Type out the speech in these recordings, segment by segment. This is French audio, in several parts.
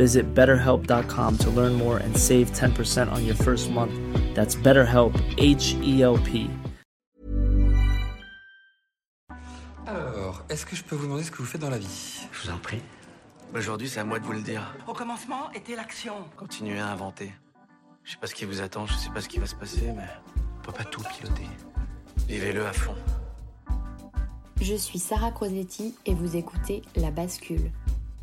Visit betterhelp.com to learn more and save 10% on your first month. That's BetterHelp, H E L P. Alors, est-ce que je peux vous demander ce que vous faites dans la vie? Je vous en prie. Aujourd'hui, c'est à moi de vous le dire. Au commencement était l'action. Continuez à inventer. Je sais pas ce qui vous attend, je sais pas ce qui va se passer, mais on peut pas tout piloter. Vivez-le à fond. Je suis Sarah Crosetti et vous écoutez La Bascule.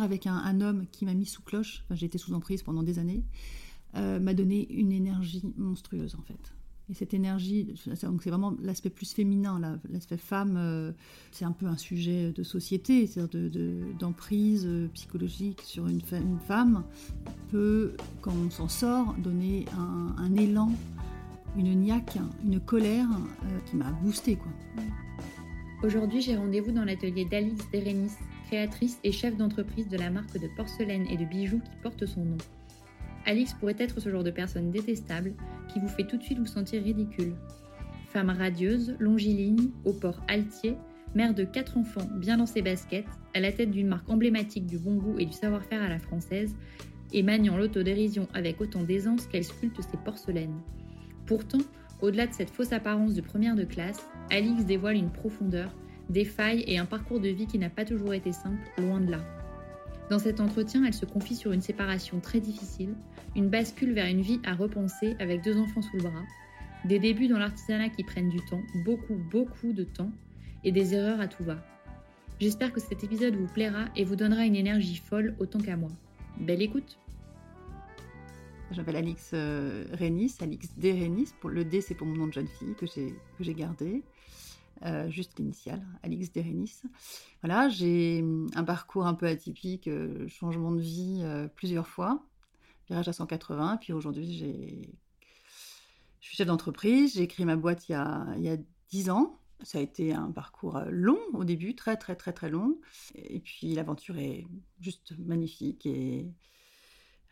Avec un, homme qui m'a mis sous cloche, enfin, j'ai été sous emprise pendant des années, euh, m'a donné une énergie monstrueuse en fait. Et cette énergie, c'est vraiment l'aspect plus féminin, l'aspect femme, euh, c'est un peu un sujet de société, c'est-à-dire de- de- d'emprise euh, psychologique sur une, femme, peut, quand on s'en sort, donner un, un élan, une niaque, une colère qui m'a boosté quoi. Aujourd'hui, j'ai rendez-vous dans l'atelier d'Alix Derenis, créatrice et chef d'entreprise de la marque de porcelaine et de bijoux qui porte son nom. Alix pourrait être ce genre de personne détestable qui vous fait tout de suite vous sentir ridicule. Femme radieuse, longiligne, au port altier, mère de quatre enfants bien dans ses baskets, à la tête d'une marque emblématique du bon goût et du savoir-faire à la française, et maniant l'autodérision avec autant d'aisance qu'elle sculpte ses porcelaines. Pourtant, au-delà de cette fausse apparence de première de classe, Alix dévoile une profondeur, des failles et un parcours de vie qui n'a pas toujours été simple, loin de là. Dans cet entretien, elle se confie sur une séparation très difficile, une bascule vers une vie à repenser avec deux enfants sous le bras, des débuts dans l'artisanat qui prennent du temps, beaucoup, beaucoup de temps, et des erreurs à tout va. J'espère que cet épisode vous plaira et vous donnera une énergie folle autant qu'à moi. Belle écoute Je m'appelle Alix euh, Rénis, Alix D. Rénis. Le D, c'est pour mon nom de jeune fille que j'ai gardé. Euh, juste l'initiale, Alix D. Rénis. Voilà, j'ai hum, un parcours un peu atypique, euh, changement de vie euh, plusieurs fois, virage à 180. Puis aujourd'hui, j'ai... je suis chef d'entreprise. J'ai créé ma boîte il y a, il y a 10 ans. Ça a été un parcours long au début, très très très très long. Et puis l'aventure est juste magnifique et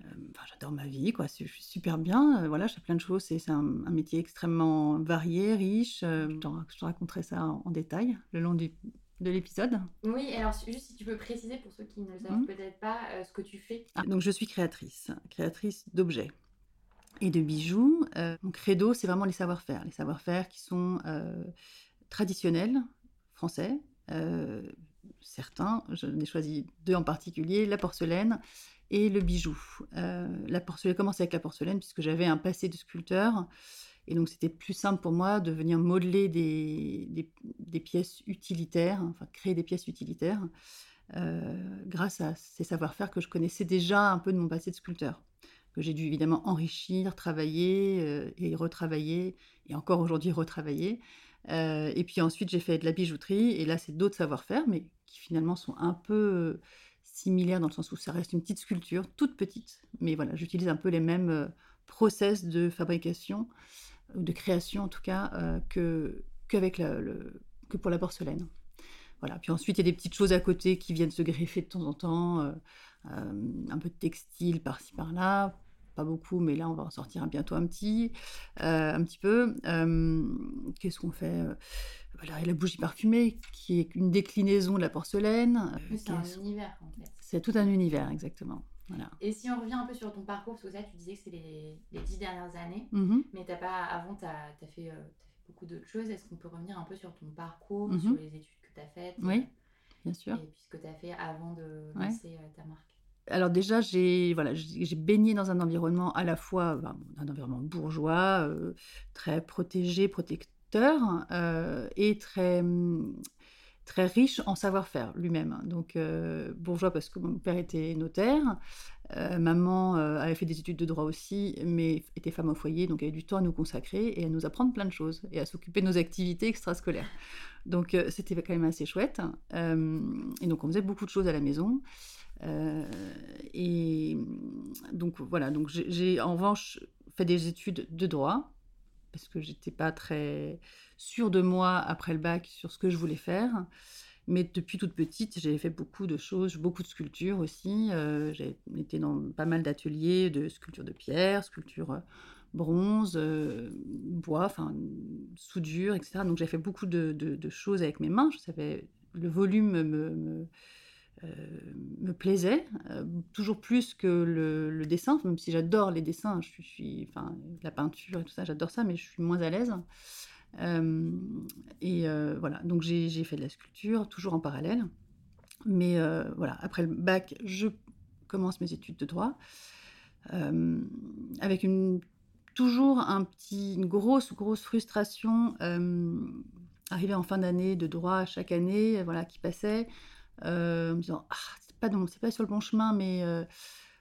enfin, j'adore ma vie, quoi. Je suis super bien. Euh, voilà, je fais plein de choses. C'est un, un métier extrêmement varié, riche. Euh, je, te raconterai ça en, en détail le long du- de l'épisode. Oui, alors juste si tu peux préciser pour ceux qui ne le savent Mhm. peut-être pas ce que tu fais. Ah, donc je suis créatrice, créatrice d'objets et de bijoux. Euh, mon credo, c'est vraiment les savoir-faire, les savoir-faire qui sont euh, traditionnels, français. euh, certains, j'en ai choisi deux en particulier, la porcelaine et le bijou. Euh, la porcelaine, commencé avec la porcelaine puisque j'avais un passé de sculpteur. Et donc, c'était plus simple pour moi de venir modeler des pièces utilitaires, enfin créer des pièces utilitaires, euh, grâce à ces savoir-faire que je connaissais déjà un peu de mon passé de sculpteur, que j'ai dû évidemment enrichir, travailler euh, et retravailler, et encore aujourd'hui retravailler, et puis ensuite, j'ai fait de la bijouterie, et là, c'est d'autres savoir-faire, mais qui finalement sont un peu similaires dans le sens où ça reste une petite sculpture, toute petite, mais voilà, j'utilise un peu les mêmes process de fabrication, de création en tout cas, que qu'avec le, que pour la porcelaine. Voilà. Puis ensuite, il y a des petites choses à côté qui viennent se greffer de temps en temps, euh, euh, un peu de textile par-ci par-là, pas beaucoup, mais là, on va en sortir bientôt un petit, euh, un petit peu. Qu'est-ce qu'on fait? Voilà, la bougie parfumée, qui est une déclinaison de la porcelaine. c'est un univers, en fait. C'est tout un univers, exactement. Voilà. Et si on revient un peu sur ton parcours, parce que ça, tu disais que c'est les, les, dix dernières années, mmh mais as pas, avant, tu as, fait, beaucoup d'autres choses. Est-ce qu'on peut revenir un peu sur ton parcours, mmh sur les études tu as faites Oui, bien sûr. Et puis ce que tu as fait avant de lancer euh, ta marque? Alors déjà, j'ai voilà, j'ai baigné dans un environnement à la fois ben, un environnement bourgeois, euh, très protégé, protecteur, euh, et très très riche en savoir-faire lui-même. Donc bourgeois parce que mon père était notaire, maman avait fait des études de droit aussi, mais était femme au foyer, donc elle avait du temps à nous consacrer et à nous apprendre plein de choses et à s'occuper de nos activités extrascolaires. Donc c'était quand même assez chouette. et donc on faisait beaucoup de choses à la maison. et donc voilà, donc j'ai en revanche fait des études de droit parce que j'étais pas très sûre de moi après le bac sur ce que je voulais faire. Mais depuis toute petite, j'ai fait beaucoup de choses, beaucoup de sculptures aussi. Euh, j'ai été dans pas mal d'ateliers de sculpture de pierre, sculpture euh, bronze, euh, bois, enfin soudure, etc. Donc j'ai fait beaucoup de, choses avec mes mains. Je savais le volume me, me, plaisait, toujours plus que le, dessin, même si j'adore les dessins, je suis, enfin, la peinture et tout ça, j'adore ça, mais je suis moins à l'aise. Et voilà, donc j'ai fait de la sculpture, toujours en parallèle. Mais voilà, après le bac, je commence mes études de droit, avec une, toujours un petit, une grosse, grosse frustration, arriver en fin d'année de droit chaque année, voilà, qui passait, en me disant, ah, c'est pas, pas sur le bon chemin, mais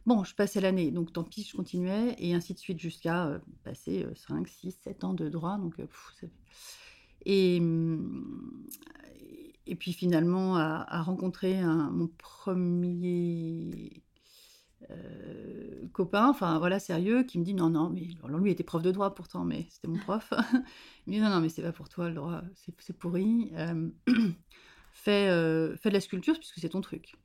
Bon, je passais l'année, donc tant pis, je continuais, et ainsi de suite jusqu'à euh, passer 5, 6, 7 ans de droit. Donc, euh, et, et puis finalement, à, rencontrer mon premier euh, copain, enfin voilà, sérieux, qui me dit non, non, mais alors lui était prof de droit pourtant, mais c'était mon prof. il me dit non, non, mais c'est pas pour toi, le droit, c'est pourri. fais, fais de la sculpture puisque c'est ton truc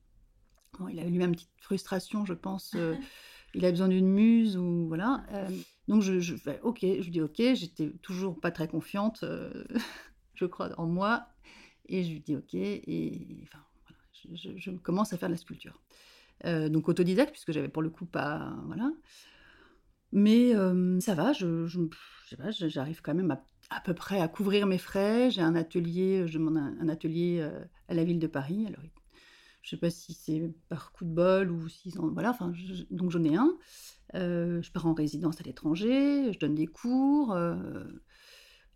il avait lui-même une petite frustration, je pense. Euh, il a besoin d'une muse ou voilà. Euh, donc je, je fais OK, je dis OK. J'étais toujours pas très confiante, euh, je crois, en moi. Et je lui dis OK. Et enfin, voilà, je, commence à faire de la sculpture. donc autodidacte, puisque j'avais pour le coup pas. Voilà. Mais ça va, je, j'arrive quand même à, à, peu près à couvrir mes frais. J'ai un atelier, je demande un, atelier à la ville de Paris. Alors, je sais pas si c'est par coup de bol ou si voilà. Enfin, donc j'en ai un. Euh, je pars en résidence à l'étranger. Je donne des cours euh,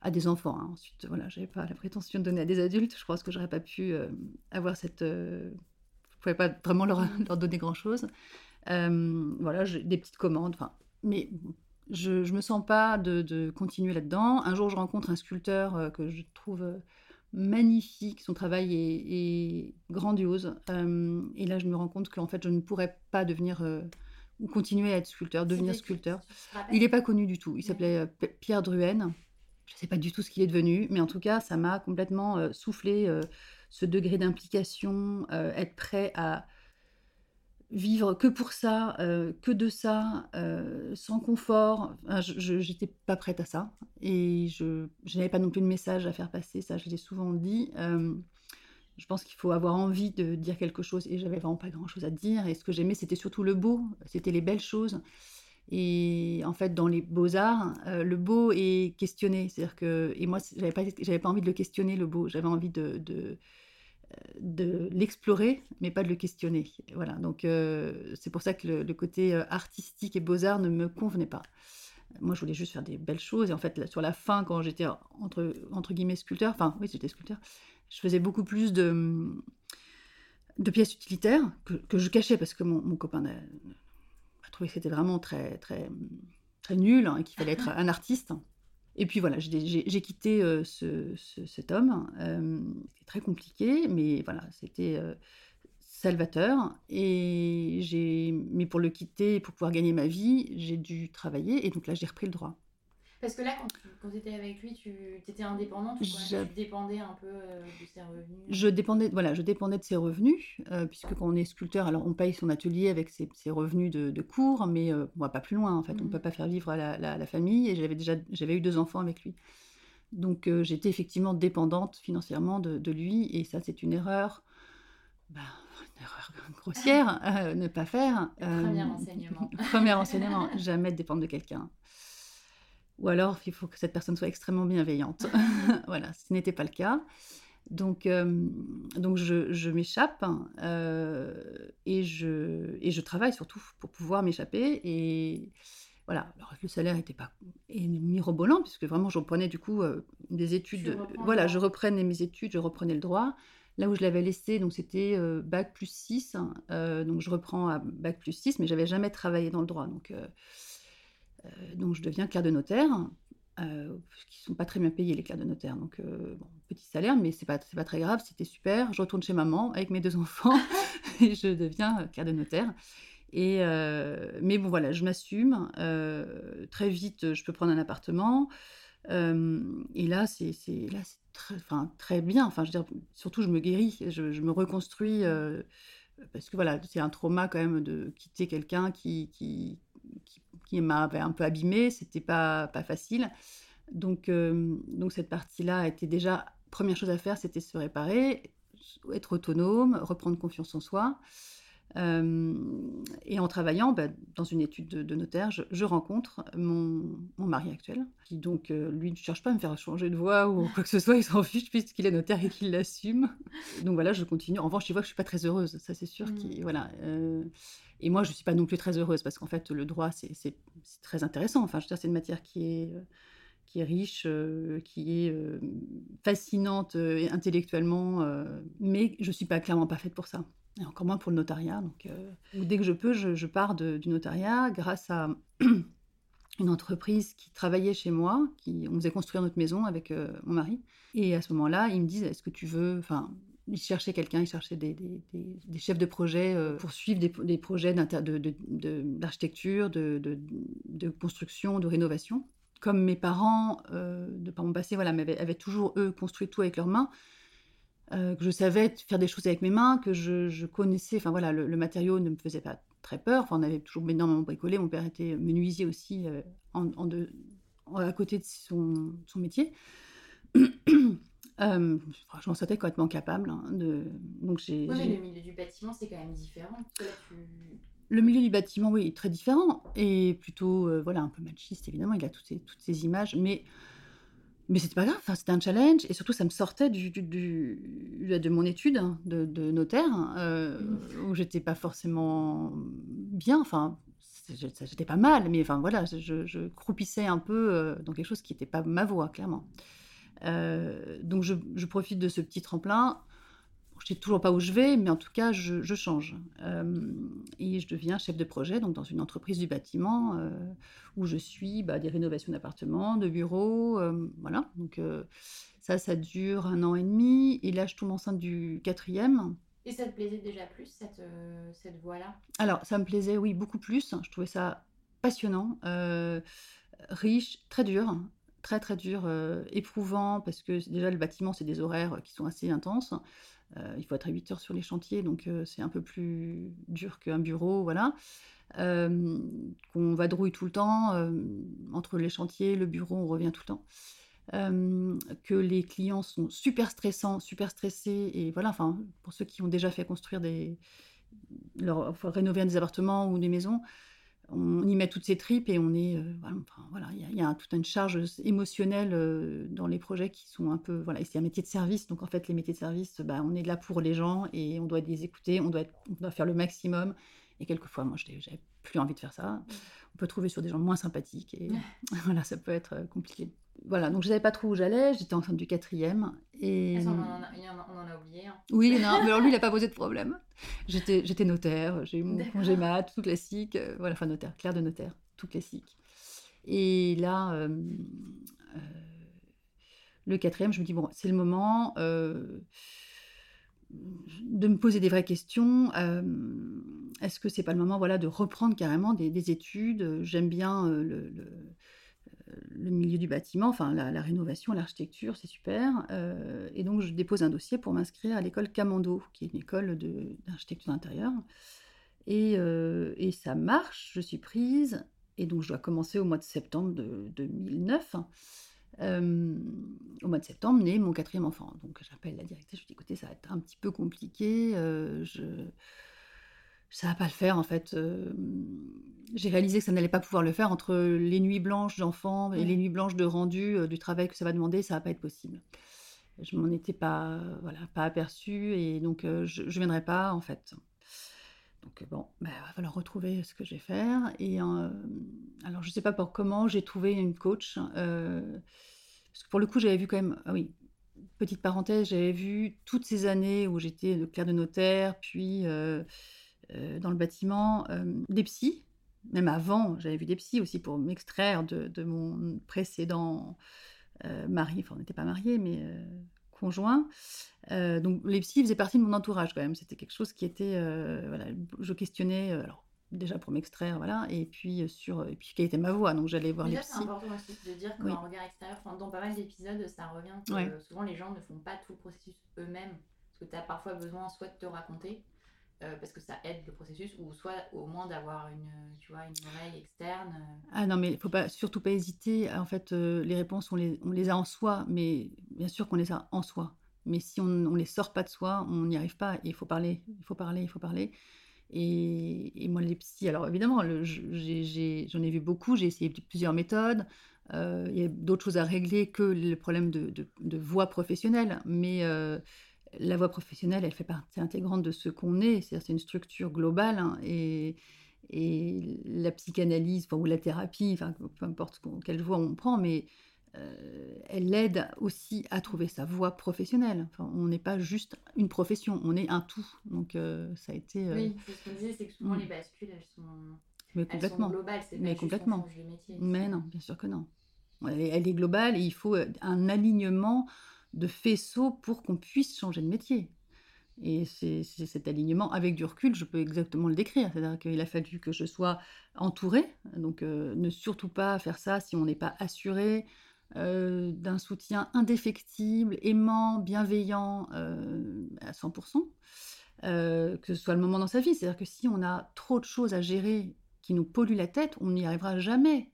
à des enfants. Hein. Ensuite, voilà, j'avais pas la prétention de donner à des adultes. Je pense que j'aurais pas pu euh, avoir cette. je pouvais pas vraiment leur, leur donner grand chose. voilà, des petites commandes. Enfin, mais je, je me sens pas de, de continuer là-dedans. Un jour, je rencontre un sculpteur que je trouve magnifique, son travail est, grandiose. Euh, et là, je me rends compte qu'en fait, je ne pourrais pas devenir euh, ou continuer à être sculpteur, devenir sculpteur. Il n'est pas connu du tout. Il s'appelait euh, Pierre Druenne. Je ne sais pas du tout ce qu'il est devenu, mais en tout cas, ça m'a complètement soufflé ce degré d'implication, être prêt à vivre que pour ça, euh, que de ça, euh, sans confort. je n'étais pas prête à ça. Et je n'avais pas non plus de message à faire passer, ça je l'ai souvent dit. Euh, je pense qu'il faut avoir envie de dire quelque chose et j'avais vraiment pas grand-chose à dire. Et ce que j'aimais, c'était surtout le beau, c'était les belles choses. Et en fait, dans les beaux-arts, le beau est questionné. C'est-à-dire que, et moi, j'avais pas, pas envie de le questionner, le beau. J'avais envie de l'explorer, mais pas de le questionner. Voilà, donc euh, c'est pour ça que le, côté euh, artistique et beaux-arts ne me convenait pas. Moi, je voulais juste faire des belles choses. Et en fait, sur la fin, quand j'étais entre, entre guillemets sculpteur, enfin, oui, j'étais sculpteur, je faisais beaucoup plus de, de pièces utilitaires que, je cachais parce que mon, copain a, trouvé que c'était vraiment très, très, très nul hein, et qu'il fallait être un artiste. Et puis voilà, j'ai quitté ce, cet homme. c'était très compliqué, mais voilà, c'était salvateur. Et mais pour le quitter, pour pouvoir gagner ma vie, j'ai dû travailler. Et donc là, j'ai repris le droit. Parce que là, quand tu étais avec lui, tu étais indépendante tu dépendais un peu euh, de ses revenus? Je dépendais, voilà, je dépendais de ses revenus, euh, puisque quand on est sculpteur, alors on paye son atelier avec ses, revenus de, cours, mais euh, on va pas plus loin en fait. On ne peut mmh. pas faire vivre la, la, famille et j'avais déjà j'avais eu deux enfants avec lui. Donc j'étais effectivement dépendante financièrement de, lui et ça c'est une erreur. Ben, une erreur grossière, ne pas faire. Premier enseignement. premier enseignement, jamais dépendre de quelqu'un. Ou alors, il faut que cette personne soit extrêmement bienveillante. voilà, ce n'était pas le cas. Donc, euh, donc je, m'échappe euh, et, je, et je travaille surtout pour pouvoir m'échapper. Et voilà, alors le salaire n'était pas mirobolant, puisque vraiment je reprenais du coup euh, des études. Voilà, je reprenais mes études, je reprenais le droit. Là où je l'avais laissé, donc c'était bac plus 6. donc je reprends à bac plus 6, mais j'avais jamais travaillé dans le droit. Donc donc je deviens clerc de notaire, euh, qui sont pas très bien payés les clercs de notaire. Donc euh, petit salaire, mais c'est pas pas très grave, c'était super. Je retourne chez maman avec mes deux enfants et je deviens clerc de notaire. Et mais bon voilà, je m'assume. très vite, je peux prendre un appartement. et là, c'est là, très, enfin, très bien. Enfin, je veux dire, surtout, je me guéris, je, je me reconstruis parce que voilà, c'est un trauma quand même de quitter quelqu'un qui, qui, qui m'avait un peu abîmée, c'était pas, pas facile. Donc, euh, donc cette partie-là était déjà, première chose à faire, c'était se réparer, être autonome, reprendre confiance en soi. Euh, et en travaillant bah, dans une étude de, notaire, je, rencontre mon, mon, mari actuel, qui donc, euh, lui, ne cherche pas à me faire changer de voix ou quoi que ce soit, il s'en fiche puisqu'il est notaire et qu'il l'assume. Donc voilà, je continue. En revanche, il voit que je suis pas très heureuse, ça c'est sûr. Mmh. Voilà, et moi, je ne suis pas non plus très heureuse parce qu'en fait, le droit, c'est très intéressant. Enfin, je veux dire, c'est une matière qui est, euh, riche, euh, qui est euh, fascinante intellectuellement, mais je ne suis pas clairement pas faite pour ça. Et encore moins pour le notariat. Donc, dès que je peux, je, pars du notariat grâce à une entreprise qui travaillait chez moi, qui on faisait construire notre maison avec mon mari. Et à ce moment-là, ils me disent est-ce que tu veux, enfin, ils cherchaient quelqu'un, ils cherchaient des, chefs de projet euh, pour suivre des, projets d'architecture, de, construction, de rénovation. Comme mes parents, euh, de par mon passé, voilà, avaient, toujours, eux, construit tout avec leurs mains, euh, que je savais faire des choses avec mes mains, que je, connaissais, enfin voilà, le, matériau ne me faisait pas très peur. On avait toujours énormément bricolé. Mon père était menuisier aussi à côté de son métier. Euh, je m'en sentais complètement capable. Hein, de... Donc j'ai, le milieu du bâtiment, c'est quand même différent. Le milieu du bâtiment, oui, est très différent. Et plutôt, euh, voilà, un peu machiste, évidemment. Il a toutes ces, toutes ces images. Mais, mais c'était pas grave. Enfin, c'était un challenge. Et surtout, ça me sortait du, du, de mon étude hein, de, de notaire, euh, où j'étais pas forcément bien. Enfin, j'étais pas mal. Mais enfin, voilà, je, je croupissais un peu euh, dans quelque chose qui n'était pas ma voie, clairement. Euh, donc je, profite de ce petit tremplin. je ne sais toujours pas où je vais, mais en tout cas, je, change. Euh, et je deviens chef de projet donc dans une entreprise du bâtiment euh, où je suis bah, des rénovations d'appartements, de bureaux. voilà. Donc ça, ça dure un an et demi. Et là, je tombe enceinte du quatrième. Et ça te plaisait déjà plus, cette, cette voie-là? Alors, ça me plaisait, oui, beaucoup plus. Je trouvais ça passionnant, riche, très dur très très dur, euh, éprouvant, parce que déjà le bâtiment, c'est des horaires qui sont assez intenses. Euh, il faut être à 8 heures sur les chantiers, donc euh, c'est un peu plus dur qu'un bureau, voilà. qu'on vadrouille tout le temps, entre les chantiers, le bureau, on revient tout le temps. que les clients sont super stressants, super stressés, et voilà, enfin, pour ceux qui ont déjà fait construire des... Leur, rénover des appartements ou des maisons, on y met toutes ses tripes et on est euh, voilà il y, a toute une charge émotionnelle euh, dans les projets qui sont un peu voilà c'est un métier de service. Donc en fait les métiers de service bah, on est là pour les gens et on doit les écouter on doit on doit faire le maximum. Et quelquefois moi j'avais plus envie de faire ça on peut trouver sur des gens moins sympathiques et voilà ça peut être euh, compliqué voilà, donc je savais pas trop où j'allais, j'étais en train du quatrième. Et... on, en a, on, en a, oublié. Hein. Oui, non, mais alors lui, il n'a pas posé de problème. J'étais notaire, j'ai eu mon congé mat, tout classique. Euh, voilà, enfin notaire, clair de notaire, tout classique. Et là, euh, le quatrième, je me dis, bon, c'est le moment de me poser des vraies questions. Est-ce que c'est pas le moment voilà, de reprendre carrément des, études? J'aime bien le, le, milieu du bâtiment, enfin la, rénovation, l'architecture, c'est super. et donc je dépose un dossier pour m'inscrire à l'école Camando, qui est une école d'architecture d'intérieur. Et, et, ça marche, je suis prise. Et donc je dois commencer au mois de septembre de 2009 au mois de septembre naît mon quatrième enfant. Donc j'appelle la directrice, je lui dis écoutez, ça va être un petit peu compliqué, je... ça va pas le faire en fait. j'ai réalisé que ça n'allait pas pouvoir le faire entre les nuits blanches d'enfants et les nuits blanches de rendu du travail que ça va demander, ça va pas être possible. Je m'en étais pas, voilà, pas aperçue et donc je ne viendrai pas en fait. Donc bon, bah, il va falloir retrouver ce que je vais faire. Et alors je sais pas pour comment j'ai trouvé une coach. Parce que pour le coup, j'avais vu quand même, ah oui, petite parenthèse, j'avais vu toutes ces années où j'étais le clerc de notaire, puis euh, euh, dans le bâtiment, euh, des psys. Même avant, j'avais vu des psys aussi pour m'extraire de, mon précédent mari. Enfin, on n'était pas mariés, mais conjoint. donc les psys faisaient partie de mon entourage quand même. C'était quelque chose qui était, voilà, je questionnais. alors déjà pour m'extraire, voilà, et puis sur, et puis quelle était ma voix, donc j'allais voir les psys. C'est important aussi de dire qu'en regard extérieur, dans pas mal d'épisodes, ça revient que souvent les gens ne font pas tout le processus eux-mêmes, parce que tu as parfois besoin soit de te raconter, euh, parce que ça aide le processus, ou soit au moins d'avoir une, tu vois, une oreille externe. Euh. Ah non, mais il faut pas, surtout pas hésiter. En fait, euh, les réponses, on les, a en soi, mais bien sûr qu'on les a en soi. Mais si on ne les sort pas de soi, on n'y arrive pas. Il faut parler, il faut parler, il faut parler. Et, moi, les psys, alors évidemment, j'en ai, vu beaucoup, j'ai essayé plusieurs méthodes. Il y a d'autres choses à régler que le problème de, voix professionnelle, mais la voix professionnelle, elle fait partie intégrante de ce qu'on est, c'est une structure globale, hein, et, et, la psychanalyse, ou la thérapie, enfin, peu importe quelle voix on prend, mais euh, elle aide aussi à trouver sa voie professionnelle. Enfin, on n'est pas juste une profession, on est un tout. Donc euh, ça a été. Euh, oui, ce qu'on disait, c'est que souvent mm. les bascules, elles sont, mais complètement. globales, c'est mais complètement. Métier, mais non, bien sûr que non. Elle est, elle est globale et il faut un alignement de faisceaux pour qu'on puisse changer de métier. Et c'est cet alignement, avec du recul, je peux exactement le décrire. C'est-à-dire qu'il a fallu que je sois entourée. Donc, ne surtout pas faire ça si on n'est pas assuré, euh, d'un soutien indéfectible, aimant, bienveillant euh, à 100%, euh, que ce soit le moment dans sa vie. C'est-à-dire que si on a trop de choses à gérer qui nous polluent la tête, on n'y arrivera jamais.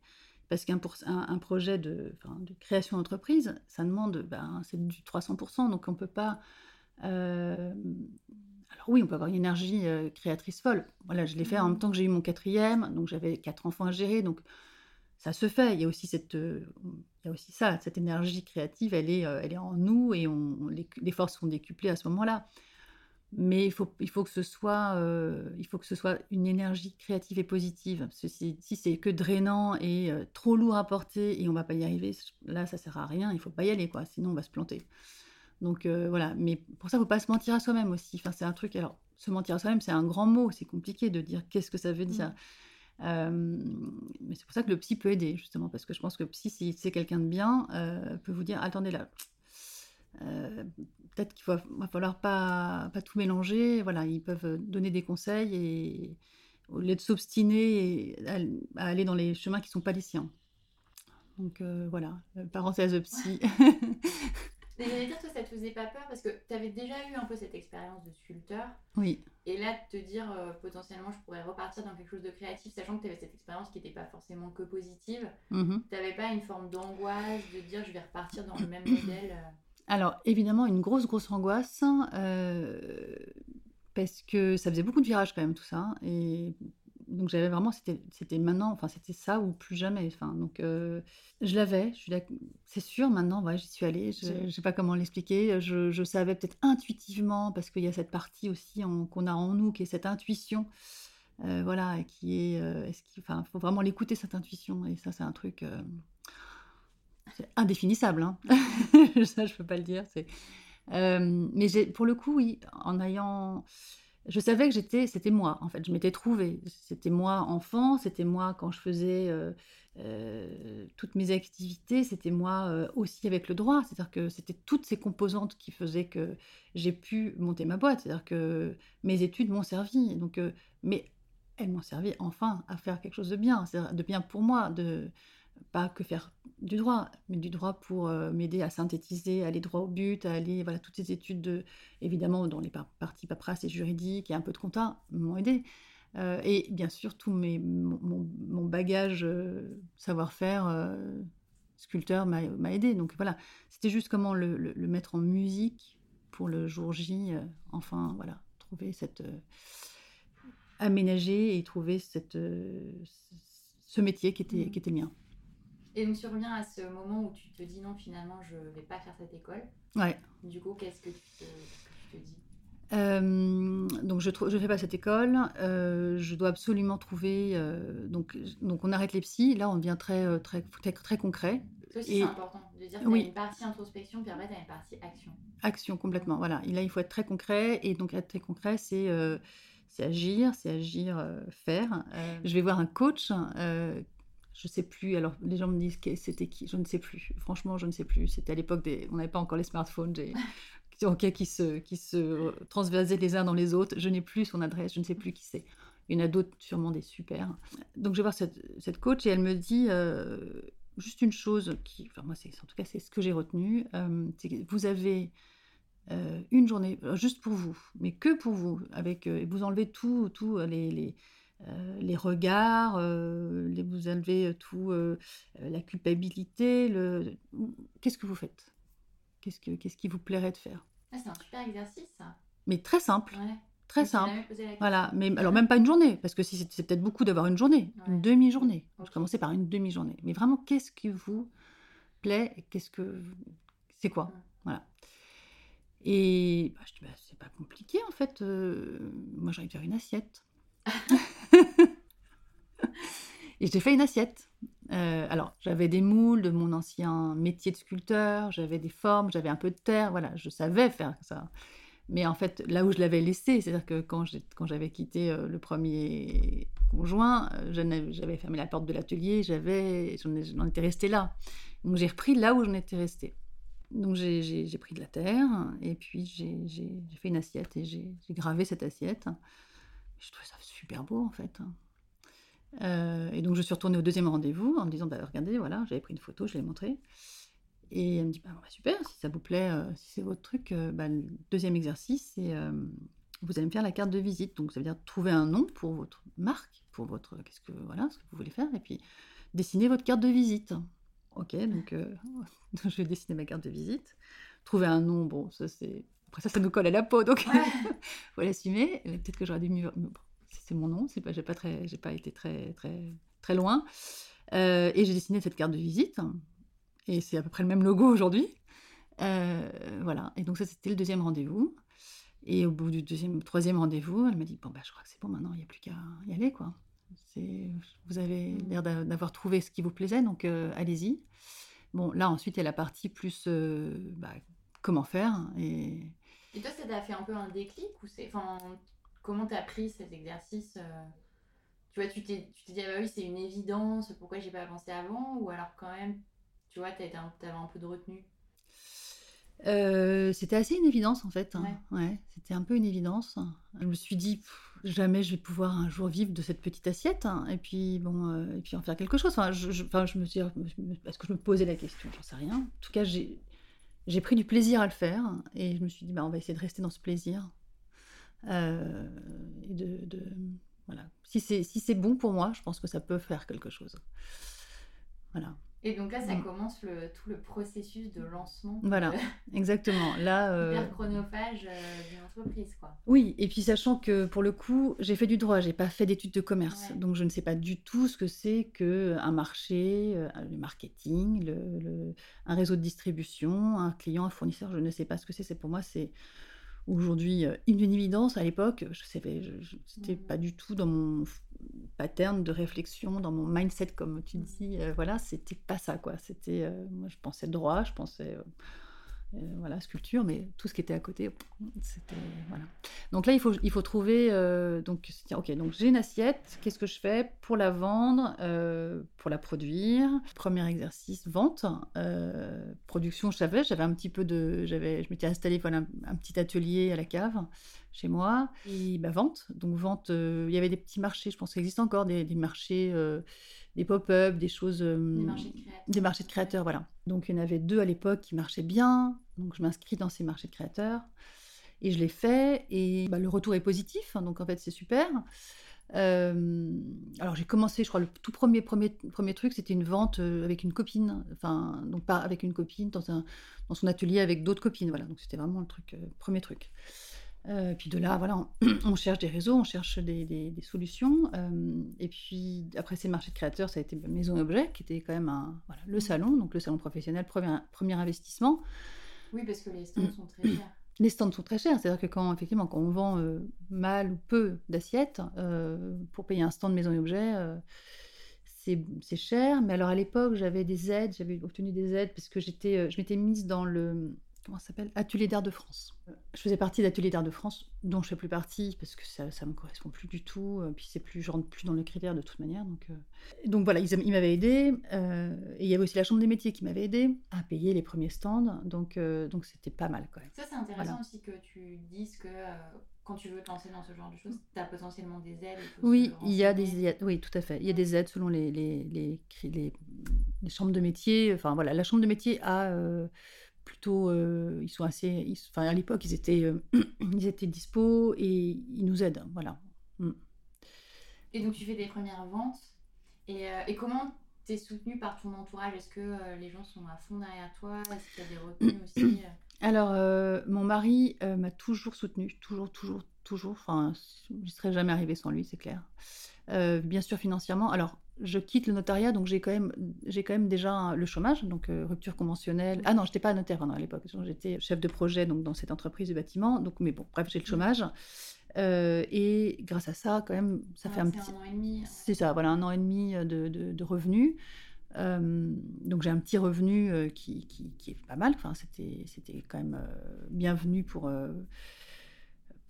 Parce qu'un un, projet de, de création d'entreprise, ça demande, ben, c'est du 300%, donc on ne peut pas... alors oui, on peut avoir une énergie créatrice folle. Voilà, je l'ai fait en même mmh. temps que j'ai eu mon quatrième, donc j'avais quatre enfants à gérer, donc ça se fait. Il y a aussi cette, il y a aussi ça, cette énergie créative, elle est, elle est en nous et on, les, forces sont décuplées à ce moment-là. Mais il faut, il faut que ce soit, il faut que ce soit une énergie créative et positive. si, c'est que drainant et trop lourd à porter et on va pas y arriver, là ça sert à rien. Il faut pas y aller quoi, sinon on va se planter. Donc voilà. Mais pour ça, il faut pas se mentir à soi-même aussi. Enfin, c'est un truc. Alors, se mentir à soi-même, c'est un grand mot. C'est compliqué de dire qu'est-ce que ça veut dire. Mmh mais c'est pour ça que le psy peut aider, justement, parce que je pense que le psy, si c'est quelqu'un de bien, euh, peut vous dire attendez là, euh, peut-être qu'il va, va, falloir pas, pas tout mélanger. Voilà, ils peuvent donner des conseils et au lieu de s'obstiner à, aller dans les chemins qui ne sont pas les siens. Donc euh, voilà, parenthèse psy. Mais j'allais dire, toi, ça te faisait pas peur parce que tu avais déjà eu un peu cette expérience de sculpteur. Oui. Et là, te dire euh, potentiellement, je pourrais repartir dans quelque chose de créatif, sachant que tu avais cette expérience qui n'était pas forcément que positive. Mm-hmm. Tu n'avais pas une forme d'angoisse de dire, je vais repartir dans le même modèle euh? Alors, évidemment, une grosse, grosse angoisse. Euh, parce que ça faisait beaucoup de virages quand même, tout ça. Et donc j'avais vraiment, c'était maintenant, enfin c'était ça ou plus jamais. Enfin, donc euh, je l'avais, c'est sûr maintenant, ouais, j'y suis allée, je ne sais pas comment l'expliquer, je, je, savais peut-être intuitivement, parce qu'il y a cette partie aussi qu'on a en nous, qui est cette intuition, euh, voilà, qui est, est-ce qu'il enfin, faut vraiment l'écouter cette intuition, et ça c'est un truc indéfinissable, hein. ça je peux pas le dire, c'est... mais pour le coup, oui, en ayant je savais que j'étais, c'était moi, en fait. Je m'étais trouvée. C'était moi enfant, c'était moi quand je faisais euh, euh, toutes mes activités, c'était moi euh, aussi avec le droit. C'est-à-dire que c'était toutes ces composantes qui faisaient que j'ai pu monter ma boîte. C'est-à-dire que mes études m'ont servi. Donc, mais elles m'ont servi enfin à faire quelque chose de bien, de bien pour moi, pas que faire du droit, mais du droit pour m'aider à synthétiser, à aller droit au but, à aller, voilà, toutes ces études, de, évidemment, dans les parties paperasse et juridiques et un peu de compta m'ont aidé. et bien sûr, tout mes, mon, bagage savoir-faire sculpteur m'a aidé. Donc voilà, c'était juste comment le, le, mettre en musique pour le jour J, enfin, voilà, trouver cette. aménager et trouver cette, ce métier qui était, mmh. qui était mien. Et donc, tu reviens à ce moment où tu te dis non, finalement, je ne vais pas faire cette école. Ouais. Du coup, qu'est-ce que tu te, dis? Euh, donc je ne fais pas cette école, euh, je dois absolument trouver. Euh, donc, donc on arrête les psys, là on devient très, très, très, très concret. Ça aussi c'est important de dire que oui. une partie introspection, puis après tu as une partie action. Action complètement, voilà. Et là il faut être très concret, et donc être très concret c'est c'est agir, c'est agir, faire. je vais voir un coach je sais plus. Alors, les gens me disent que c'était qui Je ne sais plus. Franchement, je ne sais plus. C'était à l'époque des. On n'avait pas encore les smartphones qui, se, qui se transversaient les uns dans les autres. Je n'ai plus son adresse. Je ne sais plus qui c'est. Il y en a d'autres, sûrement des super. Donc, je vais voir cette, coach et elle me dit euh, juste une chose qui. Enfin, moi, en tout cas, c'est ce que j'ai retenu. Euh, c'est que vous avez. Euh, une journée juste pour vous, mais que pour vous, avec vous enlevez tout, tout les euh, les regards, euh, les, vous enlevez tout, euh, la culpabilité. Le... Qu'est-ce que vous faites? Qu'est-ce, que, qu'est-ce qui vous plairait de faire? Ah, C'est un super exercice, ça. Mais très simple. Très simple. Voilà, mais alors même pas une journée, parce que si c'est, peut-être beaucoup d'avoir une journée, une demi-journée. Je commençais par une demi-journée. Mais vraiment, qu'est-ce qui vous plaît Qu'est-ce que c'est quoi? Voilà. Et bah, je dis, bah, c'est pas compliqué en fait. moi, j'arrive faire une assiette. et j'ai fait une assiette. Euh, alors, j'avais des moules de mon ancien métier de sculpteur, j'avais des formes, j'avais un peu de terre, voilà, je savais faire ça. Mais en fait, là où je l'avais laissé, c'est-à-dire que quand, j'avais quitté euh, le premier conjoint, euh, j'avais fermé la porte de l'atelier, j'en étais restée là. Donc j'ai repris là où j'en étais restée. Donc j'ai pris de la terre et puis j'ai fait une assiette et j'ai gravé cette assiette. Je trouvais ça super beau en fait. Euh, et donc je suis retournée au deuxième rendez-vous en me disant bah, regardez, voilà, j'avais pris une photo, je l'ai montrée. Et elle me dit bah, bah, super, si ça vous plaît, euh, si c'est votre truc, euh, bah, le deuxième exercice, c'est vous allez me faire la carte de visite. Donc ça veut dire trouver un nom pour votre marque, pour votre qu'est-ce que voilà, ce que vous voulez faire, et puis dessiner votre carte de visite. Ok, donc je vais dessiner ma carte de visite. Trouver un nom, bon, ça c'est après ça, ça nous colle à la peau, donc il faut l'assumer. Peut-être que j'aurais dû mieux. C'est mon nom, c'est pas, j'ai pas très, j'ai pas été très, très, très loin. Euh, et j'ai dessiné cette carte de visite, et c'est à peu près le même logo aujourd'hui. Euh, voilà. Et donc ça, c'était le deuxième rendez-vous. Et au bout du deuxième, troisième rendez-vous, elle m'a dit bon bah je crois que c'est bon maintenant, il n'y a plus qu'à y aller quoi. C'est, vous avez mmh. l'air d'avoir trouvé ce qui vous plaisait, donc euh, allez-y. Bon, là ensuite il y a la partie plus bah, comment faire et et toi, ça t'a fait un peu un déclic ou c'est, enfin, comment t'as pris cet exercice euh, Tu vois, tu t'es, tu dit ah bah oui, c'est une évidence. Pourquoi j'ai pas pensé avant Ou alors quand même, tu vois, t'avais un, un peu de retenue? Euh, c'était assez une évidence en fait. Hein. Ouais. c'était un peu une évidence. Je me suis dit jamais je vais pouvoir un jour vivre de cette petite assiette hein. et puis bon euh, et puis en faire quelque chose. Enfin, je, je, enfin, je me suis est-ce que je me posais la question J'en sais rien. En tout cas, j'ai j'ai pris du plaisir à le faire et je me suis dit, bah, on va essayer de rester dans ce plaisir. Euh, et de, voilà. Si c'est si bon pour moi, je pense que ça peut faire quelque chose. Voilà. Et donc là, ça mm. commence le, tout le processus de lancement. Voilà, exactement. Là, euh... chronophage euh, d'une entreprise, quoi. Oui, et puis sachant que pour le coup, j'ai fait du droit, j'ai pas fait d'études de commerce, donc je ne sais pas du tout ce que c'est que un marché, euh, le marketing, le, un réseau de distribution, un client, un fournisseur. Je ne sais pas ce que c'est. C'est pour moi, c'est aujourd'hui euh, une évidence. À l'époque, je savais, je, c'était pas du tout dans mon pattern de réflexion, dans mon mindset, comme tu dis. Euh, voilà, c'était pas ça, quoi. C'était, euh, moi, je pensais droit, je pensais voilà, sculpture, mais tout ce qui était à côté, c'était voilà. Donc là, il faut, il faut trouver. euh, donc, ok, donc j'ai une assiette. Qu'est-ce que je fais pour la vendre, euh, pour la produire? Premier exercice, vente. Euh, production, je savais, j'avais un petit peu de, j'avais, je m'étais installée voilà un, petit atelier à la cave chez moi et bah, vente. Donc vente, euh, il y avait des petits marchés. Je pense qu'il existe encore des, des marchés. Des pop-up, des choses, euh, Des marchés de créateurs. des marchés de créateurs, voilà. Donc il y en avait deux à l'époque qui marchaient bien, donc je m'inscris dans ces marchés de créateurs et je l'ai fait et bah, le retour est positif, hein, donc en fait c'est super. Euh, alors j'ai commencé, je crois, le tout premier premier, premier truc, c'était une vente euh, avec une copine, enfin donc pas avec une copine dans un dans son atelier avec d'autres copines, voilà. Donc c'était vraiment le truc, euh, premier truc. Euh, puis de là, voilà, on, on cherche des réseaux, on cherche des, des- des solutions. euh, et puis après ces marchés de créateurs, ça a été Maison et Objet, qui était quand même un, voilà, le salon, donc le salon professionnel, premier, premier investissement. Oui, parce que les stands sont très chers. Les stands sont très chers, c'est-à-dire que quand, effectivement, quand on vend euh, mal ou peu d'assiettes, pour payer un stand Maison et Objet, c'est cher. Mais alors à l'époque, j'avais des aides, j'avais obtenu des aides parce que j'étais, je m'étais mise dans le comment ça s'appelle? Atelier d'art de France. Je faisais partie d'Atelier d'art de France, dont je fais plus partie parce que ça, ça me correspond plus du tout. euh, Puis c'est plus, je rentre plus dans le critère de toute manière. Donc, euh, donc voilà, ils, ils m'avaient aidé. euh, et il y avait aussi la Chambre des métiers qui m'avait aidé à payer les premiers stands. Donc euh, donc c'était pas mal quand même. Ça, c'est intéressant Voilà. aussi que tu dises que quand tu veux te lancer dans ce genre de choses, tu as potentiellement des aides. Oui, il y a des aides, oui, tout à fait. Il y a des aides selon les, les, les, les, les chambres de métier. Enfin voilà, la chambre de métier a euh, plutôt, euh, ils sont assez, ils- enfin à l'époque ils étaient, euh, ils étaient dispo et ils nous aident, voilà. Mm. Et donc, tu fais des premières ventes. Et, euh, et comment tu es soutenu par ton entourage? Est-ce que euh, les gens sont à fond derrière toi? Est-ce qu'il y a des retenues aussi euh? Alors mon mari m'a toujours soutenu, toujours, toujours, toujours. Enfin, je ne serais jamais arrivée sans lui, c'est clair. Bien sûr financièrement. Alors je quitte le notariat, donc j'ai quand même, j'ai quand même déjà le chômage, donc euh, rupture conventionnelle. Ah non, j'étais pas notaire à l'époque. J'étais chef de projet donc dans cette entreprise de bâtiment. Donc mais bon, bref, j'ai le chômage. Euh, et grâce à ça, quand même, ça Ah, fait un petit. un an et demi. C'est ça, voilà, un an et demi de, de- de revenus. Euh, donc j'ai un petit revenu euh, qui, qui- qui est pas mal. Enfin, c'était, c'était quand même euh, bienvenu pour, euh,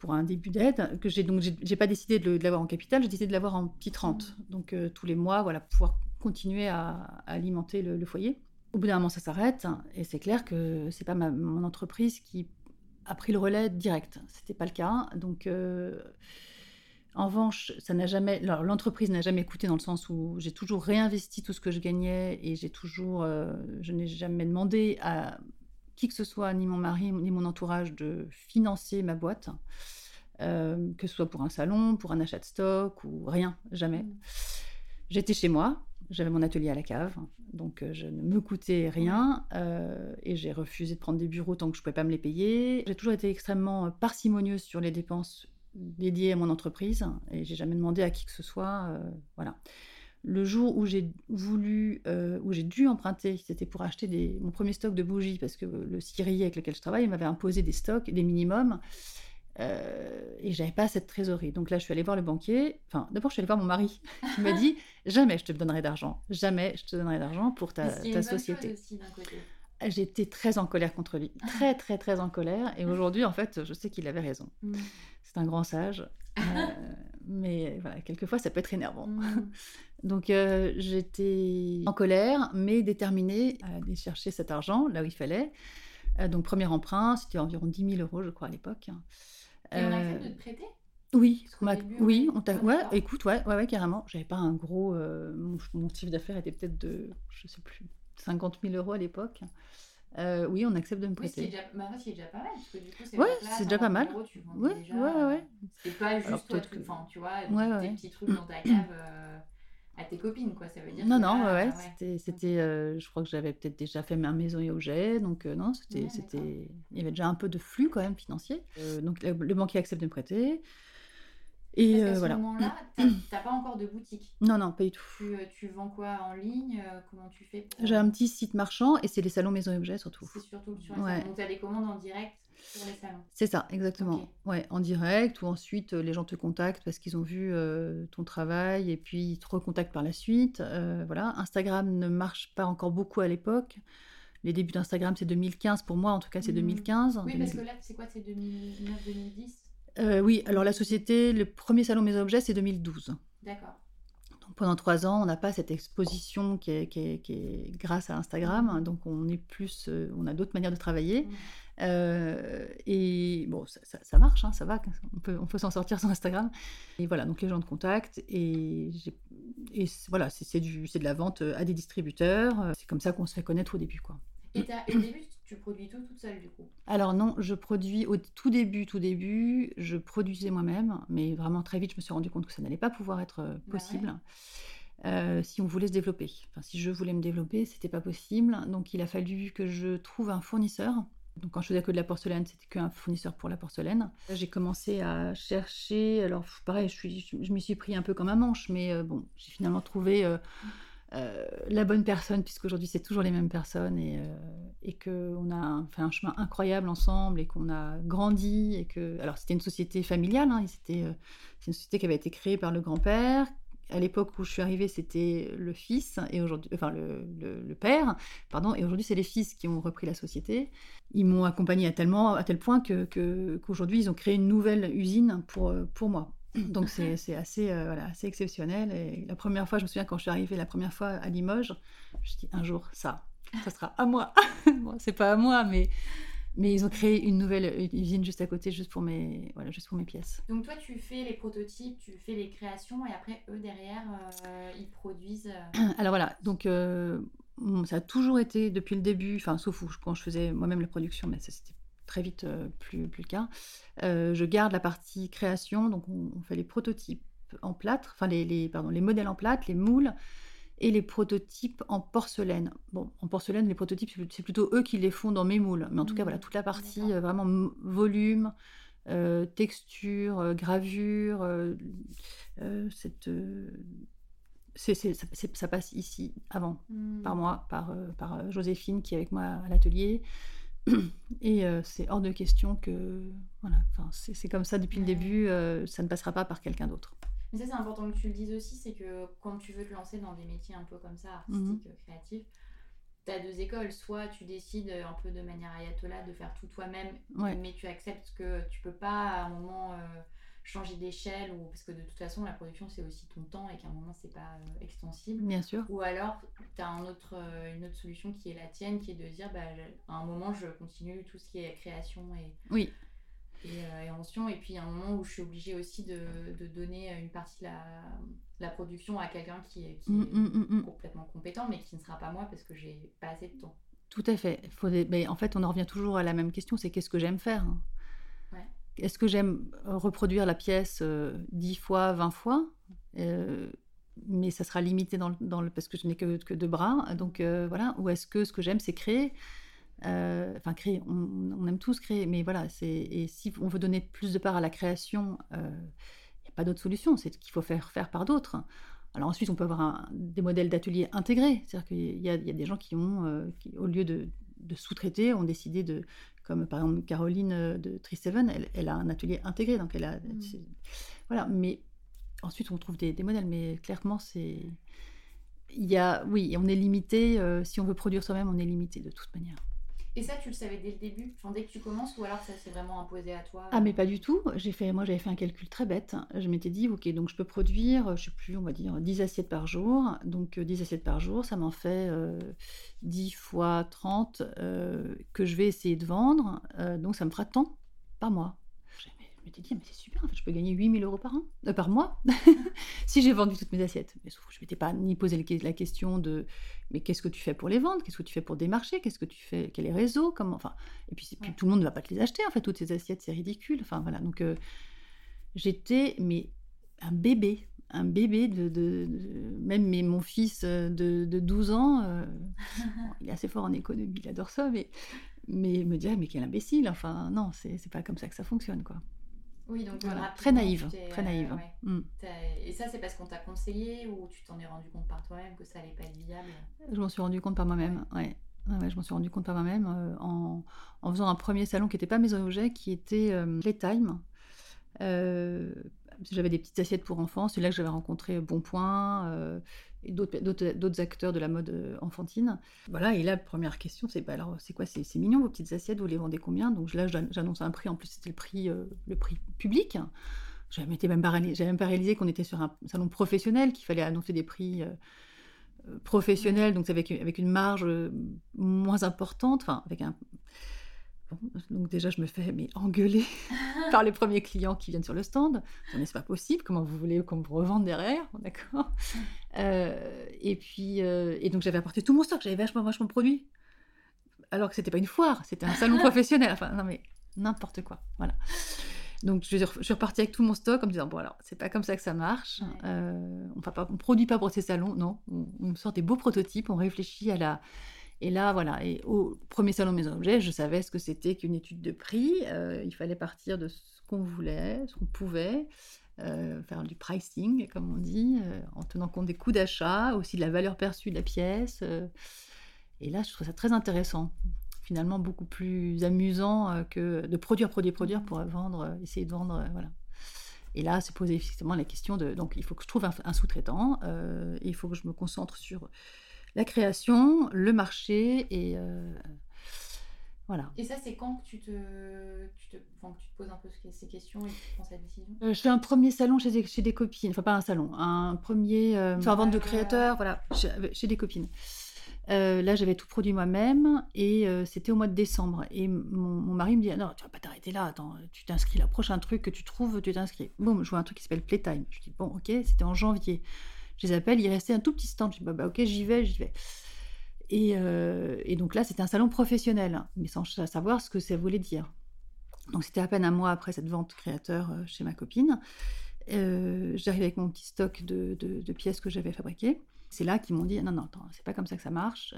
pour un début d'aide. Que j'ai donc j'ai, pas décidé de, l'avoir en capital, j'ai décidé de l'avoir en petite rente. Donc euh, tous les mois, voilà, pouvoir continuer à, à alimenter le, le foyer. Au bout d'un moment, ça s'arrête, et c'est clair que c'est pas ma- mon entreprise qui a pris le relais direct. C'était pas le cas. Donc euh, en revanche, ça n'a jamais, l'entreprise n'a jamais coûté dans le sens où j'ai toujours réinvesti tout ce que je gagnais et j'ai toujours, euh, je n'ai jamais demandé à qui que ce soit, ni mon mari ni mon entourage, de financer ma boîte, euh, que ce soit pour un salon, pour un achat de stock ou rien, jamais. Mm. J'étais chez moi, j'avais mon atelier à la cave, donc euh, je ne me coûtais rien euh, et j'ai refusé de prendre des bureaux tant que je ne pouvais pas me les payer. J'ai toujours été extrêmement parcimonieuse sur les dépenses dédiées à mon entreprise et j'ai jamais demandé à qui que ce soit. euh, voilà. Le jour où j'ai voulu, euh, où j'ai dû emprunter, c'était pour acheter des, mon premier stock de bougies parce que le scierie avec lequel je travaille m'avait imposé des stocks, des minimums. Euh, et j'avais pas cette trésorerie. Donc là, je suis allée voir le banquier. Enfin, d'abord, je suis allée voir mon mari qui m'a dit jamais je te donnerai d'argent, jamais je te donnerai d'argent pour ta, une société. côté. J'étais très en colère contre lui, très très très en colère. Et aujourd'hui, en fait, je sais qu'il avait raison. Mm. C'est un grand sage, euh, mais voilà, quelquefois, ça peut être énervant. Mm. Donc euh, j'étais en colère, mais déterminée à aller chercher cet argent là où il fallait. Euh, donc premier emprunt, c'était environ 10 000 euros, je crois, à l'époque. Et on Euh, accepte de te prêter? oui, on début, oui, on- on t'a- ouais, d'accord. écoute, ouais, ouais, ouais, carrément. J'avais pas un gros, mon, mon chiffre d'affaires était peut-être de, je sais plus, 50 000 euros à l'époque. Euh, oui, on accepte de me Oui, prêter. déjà, bah, en fait, ce qui est déjà pas mal. Parce que du coup, c'est Ouais, là, c'est déjà pas 50 000 mal. euros, tu Ouais, déjà, ouais, ouais. C'est pas juste Alors, toi, tu- que- tu vois, Ouais, tes ouais. petits trucs dans ta cave euh, à tes copines, quoi. Ça veut dire Non, que non, ouais, ouais, ouais. c'était, euh, je crois que j'avais peut-être déjà fait ma maison et objet, donc euh, non, c'était, Ouais, c'était, il y avait déjà un peu de flux quand même financier. Euh, donc le, le banquier accepte de me prêter. Et Parce euh, ce voilà. moment-là, t'as t'as pas encore de boutique. Non, non, pas du tout. Tu, euh, tu vends quoi en ligne euh, Comment tu fais pour- J'ai un petit site marchand et c'est les salons maison et objets surtout. C'est surtout sur les Ouais. salons. Donc, tu as des commandes en direct sur les salons. C'est ça, exactement. Ouais, en direct ou ensuite les gens te contactent parce qu'ils ont vu euh, ton travail et puis ils te recontactent par la suite. Euh, voilà, Instagram ne marche pas encore beaucoup à l'époque. les débuts d'Instagram, c'est 2015. Pour moi, en tout cas, c'est 2015. Mmh. Oui, parce que là, c'est quoi? C'est 2009-2010 euh, Oui, alors la société, le premier salon Mes Objets, c'est 2012. D'accord. Donc pendant trois ans, on n'a pas cette exposition qui est, qui est, grâce à Instagram. Donc on est plus, on a d'autres manières de travailler. Mmh. Euh, et bon, ça, ça, marche, hein, ça va, on peut, on peut s'en sortir sur Instagram. Et voilà, donc les gens de contact, et, et voilà, c'est de la vente à des distributeurs. C'est comme ça qu'on se fait connaître au début. Quoi. Et, au début, tu produis tout toute seule du coup Alors non, je produis au tout début, tout début, je produisais moi-même, mais vraiment très vite, je me suis rendu compte que ça n'allait pas pouvoir être euh, Bah possible. Euh, si on voulait se développer. Enfin, si je voulais me développer, c'était pas possible. Donc, il a fallu que je trouve un fournisseur donc quand je faisais que de la porcelaine, c'était qu'un fournisseur pour la porcelaine. J'ai commencé à chercher, alors pareil, je, suis, je, m'y suis pris un peu comme un manche, mais euh, bon, j'ai finalement trouvé euh, euh, la bonne personne, puisqu'aujourd'hui c'est toujours les mêmes personnes et, et qu'on a fait un chemin incroyable ensemble et qu'on a grandi. Et que... Alors c'était une société familiale, hein, c'était, c'est une société qui avait été créée par le grand-père, à l'époque où je suis arrivée, c'était le fils et aujourd'hui, enfin le, le, père, pardon, et aujourd'hui c'est les fils qui ont repris la société. Ils m'ont accompagné à tellement, à tel point que qu'aujourd'hui ils ont créé une nouvelle usine pour pour moi. Donc c'est assez euh, voilà assez exceptionnel. Et la première fois, je me souviens quand je suis arrivée la première fois à Limoges, je dis un jour ça, ça sera à moi. bon, c'est pas à moi, mais mais ils ont créé une nouvelle usine juste à côté, juste pour mes, voilà, juste pour mes pièces. Donc toi, tu fais les prototypes, tu fais les créations, et après, eux, derrière, euh, ils produisent... euh, Alors voilà, donc euh, ça a toujours été, depuis le début, enfin, sauf quand je faisais moi-même la production, mais ça c'était très vite euh, plus, plus le cas, euh, je garde la partie création, donc on, on fait les prototypes en plâtre, enfin les, les, pardon, les modèles en plâtre, les moules, et les prototypes en porcelaine. Bon, en porcelaine, les prototypes, c'est plutôt eux qui les font dans mes moules. Mais en tout cas, voilà, toute la partie euh, vraiment volume, euh, texture, euh, gravure, cette, ça, passe ici avant, hmm. par moi, par, euh, par Joséphine qui est avec moi à l'atelier. Et euh, c'est hors de question que. Voilà, enfin, c'est comme ça depuis le début, euh, ça ne passera pas par quelqu'un d'autre. Mais ça, c'est important que tu le dises aussi, c'est que quand tu veux te lancer dans des métiers un peu comme ça, Mhm. artistiques, euh, créatifs, tu as deux écoles. Soit tu décides un peu de manière ayatollah de faire tout toi-même, Ouais. mais tu acceptes que tu peux pas à un moment euh, changer d'échelle, ou parce que de toute façon, la production, c'est aussi ton temps et qu'à un moment, c'est pas euh, extensible. Bien sûr. Ou alors, tu as un autre, euh, une autre solution qui est la tienne, qui est de dire, bah, à un moment, je continue tout ce qui est création et, Oui. et, euh, et invention. Et puis, à un moment où je suis obligée aussi de, de donner une partie de la, la production à quelqu'un qui, est- qui Mm, mm, mm, complètement compétent, mais qui ne sera pas moi parce que j'ai pas assez de temps. Tout à fait. Faut mais en fait, on en revient toujours à la même question, c'est qu'est-ce que j'aime faire hein. Est-ce que j'aime reproduire la pièce euh, 10 fois, 20 fois? Euh, mais ça sera limité dans le, parce que je n'ai que, deux bras, donc euh, voilà. Ou est-ce que ce que j'aime, c'est créer? Euh, Enfin, créer, on, aime tous créer, mais voilà. Et si on veut donner plus de part à la création, il n'y a pas d'autre solution, c'est qu'il faut faire faire par d'autres. Alors ensuite, on peut avoir des modèles d'ateliers intégrés, c'est-à-dire qu'il y, y a des gens qui ont, qui, au lieu de, de sous-traiter, ont décidé de, comme par exemple Caroline euh, de Tristeven, elle, elle a un atelier intégré, donc elle a, Mm. voilà. Mais ensuite, on trouve des, des modèles, mais clairement, c'est, il y a, oui, on est limité. euh, si on veut produire soi-même, on est limité de toute manière. Et ça, tu le savais dès le début, enfin, dès que tu commences, ou alors ça s'est vraiment imposé à toi Ah mais pas du tout. J'ai fait, moi j'avais fait un calcul très bête. Je m'étais dit, ok, donc je peux produire, je sais plus, on va dire 10 assiettes par jour. Donc euh, 10 assiettes par jour, ça m'en fait euh, 10 fois 30 euh, que je vais essayer de vendre. Euh, donc ça me fera tant par mois. Je m'étais dit, mais c'est super, en fait, je peux gagner 8000 euros par an, euh, par mois, si j'ai vendu toutes mes assiettes. Mais sauf que je ne m'étais pas ni posé la question de, mais qu'est-ce que tu fais pour les vendre? Qu'est-ce que tu fais pour démarcher Qu'est-ce que tu fais? Quels réseaux Comment Enfin, et puis, tout le monde ne va pas te les acheter, en fait, toutes ces assiettes, c'est ridicule. Enfin, voilà, donc euh, j'étais, mais un bébé, un bébé de, de- de- même mais mon fils euh, de, de 12 ans, euh, bon, il est assez fort en économie, il adore ça, mais, mais me dirait, mais quel imbécile, enfin, non, c'est c'est pas comme ça que ça fonctionne, quoi. Oui, donc Voilà, rapidement, très naïve, très euh, naïve. ouais. Mm. Et ça, c'est parce qu'on t'a conseillé ou tu t'en es rendu compte par toi-même que ça allait pas être viable? Je m'en suis rendu compte par moi-même, ouais. Ouais, ouais, je m'en suis rendu compte par moi-même euh, en, en faisant un premier salon qui n'était pas mes objets, qui était euh, Playtime. Euh, j'avais des petites assiettes pour enfants, c'est là que j'avais rencontré Bonpoint, euh, et d'autres acteurs de la mode enfantine. Voilà, et là, première question, c'est bah, alors, c'est quoi? C'est mignon vos petites assiettes, vous les vendez combien? Donc là, j'annonce un prix, en plus, c'était le prix, le prix public. Je n'avais même, même, pas réalisé qu'on était sur un salon professionnel, qu'il fallait annoncer des prix professionnels, donc avec, avec une marge moins importante, enfin, avec un, donc déjà, je me fais mais engueuler par les premiers clients qui viennent sur le stand. Mais c'est pas possible. Comment vous voulez qu'on vous revende derrière D'accord? Euh, et puis, euh, et donc j'avais apporté tout mon stock. J'avais vachement, vachement de produits. Alors que c'était pas une foire, c'était un salon professionnel. Enfin, non mais n'importe quoi. Voilà. Donc je, suis repartie avec tout mon stock en me disant bon alors c'est pas comme ça que ça marche. Euh, on ne produit pas pour ces salons, non. On, on sort des beaux prototypes, on réfléchit à la et là, voilà, au premier salon Maison Objet, je savais ce que c'était qu'une étude de prix. Euh, il fallait partir de ce qu'on voulait, ce qu'on pouvait, euh, faire du pricing, comme on dit, euh, en tenant compte des coûts d'achat, aussi de la valeur perçue de la pièce. et là, je trouve ça très intéressant. Finalement, beaucoup plus amusant que de produire, produire, produire pour vendre, essayer de vendre, voilà. Et là, c'est poser effectivement la question de. Donc, il faut que je trouve un sous-traitant, il faut que je me concentre sur la création, le marché et euh, voilà. Et ça, c'est quand que tu te, tu te, enfin, tu te poses un peu ces questions et tu prends cette décision? Euh, Je fais un premier salon chez des, chez des copines, enfin pas un salon, un premier, euh, enfin vente de créateurs, voilà, chez, des copines. là, j'avais tout produit moi-même et c'était au mois de décembre. Et mon, mari me dit Non, tu vas pas t'arrêter là, attends, tu t'inscris, le prochain truc que tu trouves, tu t'inscris. Bon, je vois un truc qui s'appelle Playtime. Je dis Bon, ok, c'était en janvier. Je les appelle, il restait un tout petit stand. Je dis, bah, bah ok, j'y vais, j'y vais. Et, euh, et, donc là, c'était un salon professionnel, hein, mais sans savoir ce que ça voulait dire. Donc c'était à peine un mois après cette vente créateur euh, chez ma copine. Euh, J'arrive avec mon petit stock de, pièces que j'avais fabriquées. C'est là qu'ils m'ont dit non, non, attends, c'est pas comme ça que ça marche.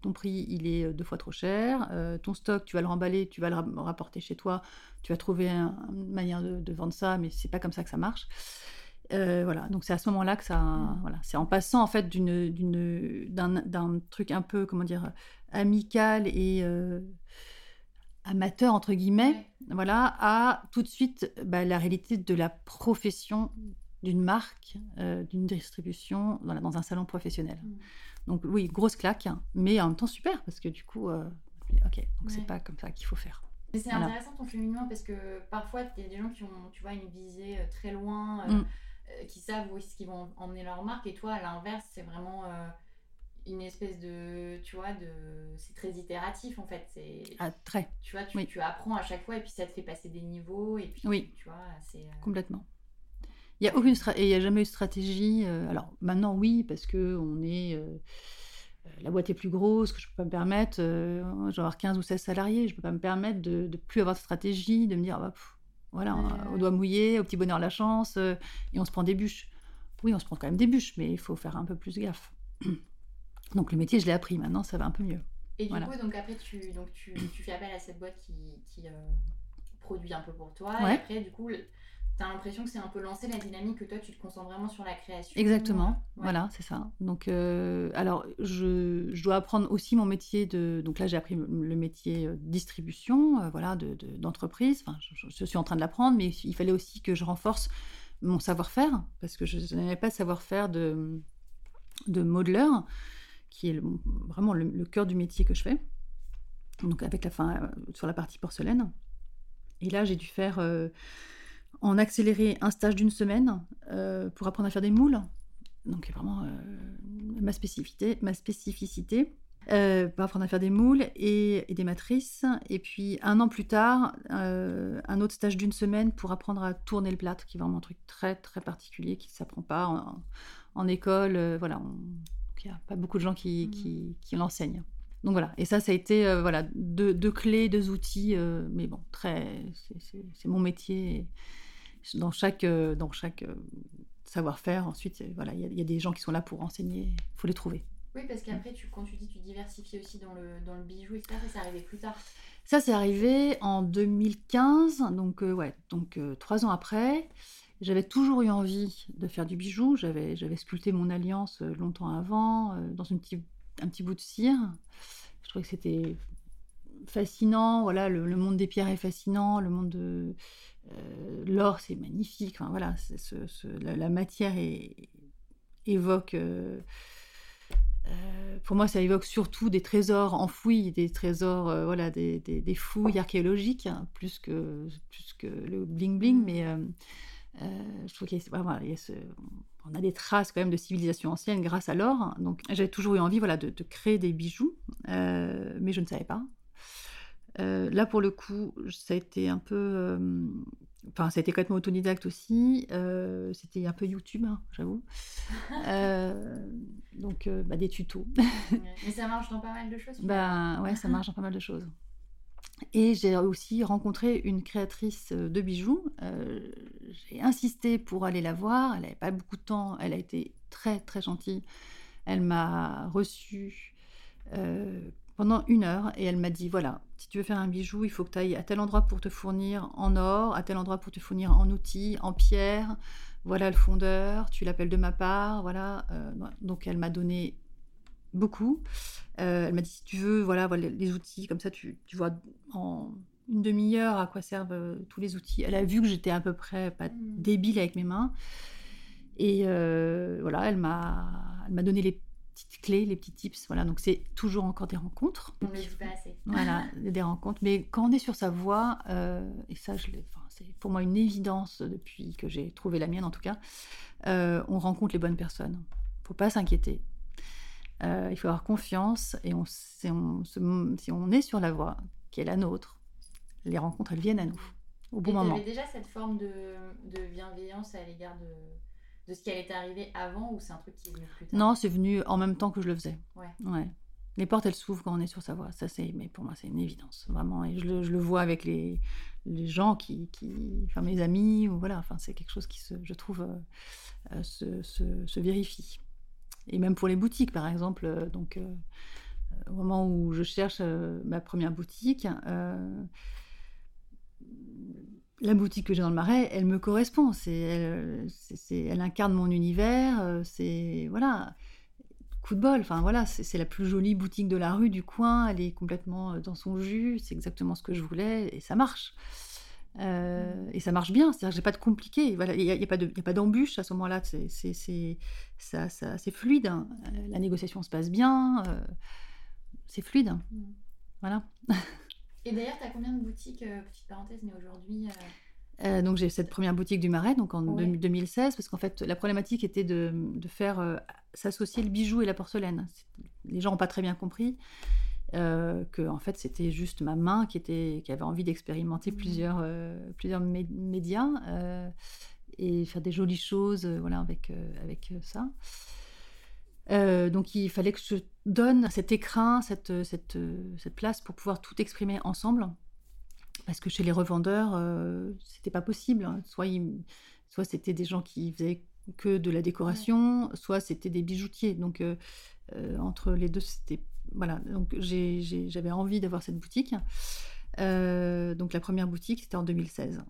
Ton prix, il est deux fois trop cher. ton stock, tu vas le remballer, tu vas le rapporter chez toi. Tu vas trouver une manière de, de vendre ça, mais c'est pas comme ça que ça marche. Euh, voilà, donc c'est à ce moment-là que ça, mmh. voilà, c'est en passant en fait d'une, d'une, d'un, truc un peu, comment dire, amical et euh, amateur entre guillemets, voilà, à tout de suite bah, la réalité de la profession d'une marque, euh, d'une distribution dans un salon professionnel. Mmh. Donc oui, grosse claque, hein, mais en même temps super parce que du coup, ok, donc c'est pas comme ça qu'il faut faire. c'est intéressant ton féminin parce que parfois il y a des gens qui ont, tu vois, une visée très loin. Euh, qui savent où est-ce qu'ils vont emmener leur marque. Et toi, à l'inverse, c'est vraiment euh, une espèce de. Tu vois, de. C'est très itératif en fait. C'est. Ah, très. Tu vois, tu, tu, apprends à chaque fois et puis ça te fait passer des niveaux. Et puis, oui. tu vois, c'est. Euh, Complètement. Il n'y a, aucune il y a jamais eu de stratégie. alors maintenant, oui, parce que on est. la boîte est plus grosse, que je ne peux pas me permettre, euh, avoir 15 ou 16 salariés, je ne peux pas me permettre de ne plus avoir de stratégie, de me dire, bah, voilà, au doigt mouillé, au petit bonheur la chance, euh, et on se prend des bûches. Oui, on se prend quand même des bûches, mais il faut faire un peu plus gaffe. Donc le métier, je l'ai appris, maintenant ça va un peu mieux. Et du coup, donc après, tu, donc tu, tu, fais appel à cette boîte qui, qui euh, produit un peu pour toi, et après, du coup, tu as l'impression que c'est un peu lancé la dynamique, que toi, tu te concentres vraiment sur la création. Exactement, voilà, c'est ça. Donc, euh, alors, je, je, dois apprendre aussi mon métier de... Donc là, j'ai appris le métier euh, distribution, euh, voilà, d'entreprise. De, enfin, je, suis en train de l'apprendre, mais il fallait aussi que je renforce mon savoir-faire, parce que je n'avais pas de savoir-faire de, de modeler, qui est vraiment le, cœur du métier que je fais. Donc, avec la fin sur la partie porcelaine. Et là, j'ai dû faire en accéléré un stage d'une semaine euh, pour apprendre à faire des moules. Donc vraiment euh, ma spécificité, ma spécificité. Euh, pour apprendre à faire des moules et, des matrices. Et puis un an plus tard, un autre stage d'une semaine pour apprendre à tourner le plâtre, qui est vraiment un truc très très particulier qui ne s'apprend pas en, école. voilà, il n'y a pas beaucoup de gens qui, mmh. qui, l'enseignent. Donc voilà, et ça, ça a été voilà deux, deux, clés, deux outils, mais bon, très, c'est mon métier dans chaque, euh, dans chaque euh, savoir-faire. Ensuite, voilà, il y, a des gens qui sont là pour enseigner. Il faut les trouver. Oui, parce qu'après, tu, quand tu dis tu diversifies aussi dans le, dans le bijou, etc., ça, c'est arrivé plus tard. Ça, c'est arrivé en 2015, donc euh, ouais, donc trois ans après. J'avais toujours eu envie de faire du bijou. J'avais, j'avais sculpté mon alliance longtemps avant, dans une petit, un petit bout de cire. Je trouvais que c'était fascinant. Voilà, le, le, monde des pierres est fascinant. Le monde de, euh, l'or, c'est magnifique. voilà, la, matière est, évoque euh, pour moi, ça évoque surtout des trésors enfouis, des trésors, euh, voilà, des, des, fouilles archéologiques, hein, plus, que, plus que le bling-bling. Mais euh, je trouve qu'il y a, on a des traces quand même de civilisation ancienne grâce à l'or. Donc, j'avais toujours eu envie voilà, de, de créer des bijoux, mais je ne savais pas. Là, pour le coup, ça a été un peu Enfin, ça a été complètement autodidacte aussi. Euh, c'était un peu YouTube, hein, j'avoue. Euh, donc, euh, bah, des tutos. Mais ça marche dans pas mal de choses. Ben ouais, ça marche dans pas mal de choses. Et j'ai aussi rencontré une créatrice de bijoux. j'ai insisté pour aller la voir. Elle n'avait pas beaucoup de temps. Elle a été très très gentille. Elle m'a reçue pendant une heure et elle m'a dit voilà, si tu veux faire un bijou, il faut que tu ailles à tel endroit pour te fournir en or, à tel endroit pour te fournir en outils, en pierre. Voilà le fondeur, tu l'appelles de ma part, voilà. Euh, donc elle m'a donné beaucoup. Euh, elle m'a dit si tu veux, voilà, voilà les outils, comme ça tu, tu vois en une demi-heure à quoi servent euh, tous les outils. Elle a vu que j'étais à peu près pas mmh. débile avec mes mains. Et voilà, elle m'a, elle m'a donné les petites clés, les petits tips. Voilà, donc c'est toujours encore des rencontres. On ne le dit pas assez. Voilà, des rencontres. Mais quand on est sur sa voie, euh, et ça, je enfin, c'est pour moi une évidence depuis que j'ai trouvé la mienne en tout cas, euh, on rencontre les bonnes personnes. Il faut pas s'inquiéter. Euh, il faut avoir confiance et on, si, on, si on est sur la voie qui est la nôtre, les rencontres, elles viennent à nous au bon et moment. Tu déjà cette forme de, de bienveillance à l'égard de de ce qui allait t'arriver avant ou c'est un truc qui est venu plus tard? Non, c'est venu en même temps que je le faisais. Ouais. Les portes, elles s'ouvrent quand on est sur sa voie. Ça, c'est, mais pour moi, c'est une évidence, vraiment. Et je le, je le vois avec les, les gens qui, qui, enfin, mes amis, ou voilà. Enfin, c'est quelque chose qui, se, je trouve, euh, euh, se, se, se, vérifie. Et même pour les boutiques, par exemple. Euh, donc, au moment où je cherche ma première boutique, la boutique que j'ai dans le Marais, elle me correspond. Elle, incarne mon univers. Euh, c'est voilà, coup de bol. Voilà, c'est, la plus jolie boutique de la rue du coin. Elle est complètement euh, dans son jus. C'est exactement ce que je voulais et ça marche. Euh, et ça marche bien. C'est-à-dire que j'ai pas de compliqué. Il n'y a, pas d'embûche à ce moment-là. C'est, ça, ça, fluide. Hein. La négociation se passe bien. c'est fluide. Mm. Voilà. Et d'ailleurs, tu as combien de boutiques, euh, petite parenthèse, mais aujourd'hui euh, euh, donc j'ai cette première boutique du Marais, donc en 2016, parce qu'en fait la problématique était de, de faire s'associer le bijou et la porcelaine. Les gens n'ont pas très bien compris que en fait c'était juste ma main qui était qui avait envie d'expérimenter mmh. plusieurs plusieurs médias et faire des jolies choses, voilà avec avec ça. Euh, donc il fallait que je donne cet écrin, cette, cette, cette, place pour pouvoir tout exprimer ensemble. Parce que chez les revendeurs, euh, c'était pas possible. Hein. Soit, soit c'était des gens qui faisaient que de la décoration, soit c'était des bijoutiers. Donc euh, euh, entre les deux, c'était voilà. Donc j'avais envie d'avoir cette boutique. donc la première boutique, c'était en 2016.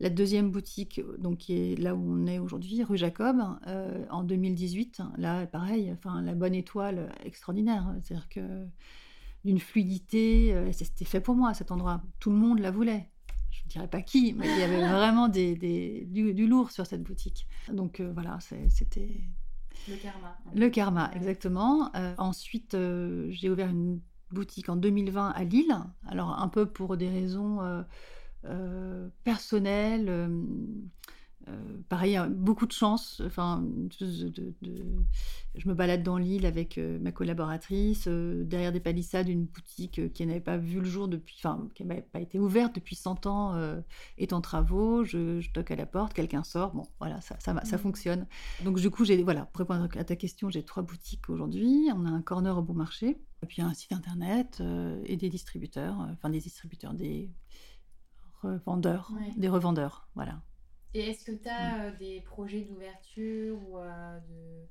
La deuxième boutique, euh, donc qui est là où on est aujourd'hui, rue Jacob, euh, en 2018, là pareil, enfin la bonne étoile extraordinaire, c'est-à-dire que d'une fluidité, euh, c'était fait pour moi cet endroit, tout le monde la voulait. Je ne dirais pas qui, mais il y avait vraiment des, du, lourd sur cette boutique. Donc voilà, c'était le karma. Le karma, exactement. ensuite, j'ai ouvert une boutique en 2020 à Lille. Alors, un peu pour des raisons personnel. Euh, euh, pareil, hein, beaucoup de chance. Enfin, de, je me balade dans l'île avec ma collaboratrice, derrière des palissades, une boutique qui n'avait pas vu le jour depuis, enfin, qui n'avait pas été ouverte depuis 100 ans, est en travaux. Je, toque à la porte, quelqu'un sort. Bon, voilà, ça, ça, ça mmh. fonctionne. Donc, du coup, j'ai, voilà, pour répondre à ta question, j'ai trois boutiques aujourd'hui. On a un corner au bon marché, et puis un site internet et des distributeurs, enfin des distributeurs, des revendeurs, des revendeurs, voilà. Et est-ce que tu as mm. euh, des projets d'ouverture ou euh, de,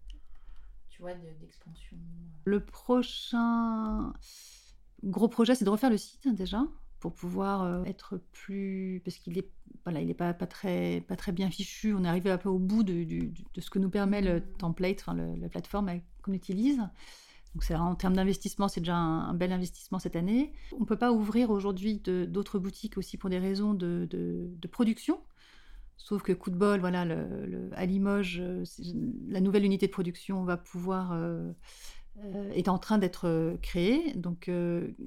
tu vois, d'expansion euh? Le prochain gros projet, c'est de refaire le site déjà pour pouvoir être plus parce qu'il est voilà il est pas, pas très pas très bien fichu on est arrivé un peu au bout de, de, ce que nous permet le mm. template enfin la plateforme qu'on utilise donc en termes d'investissement, c'est déjà un, bel investissement cette année. On ne peut pas ouvrir aujourd'hui d'autres boutiques aussi pour des raisons de, production. Sauf que coup de bol, voilà, à Limoges, la nouvelle unité de production va pouvoir est en train d'être créée. Donc,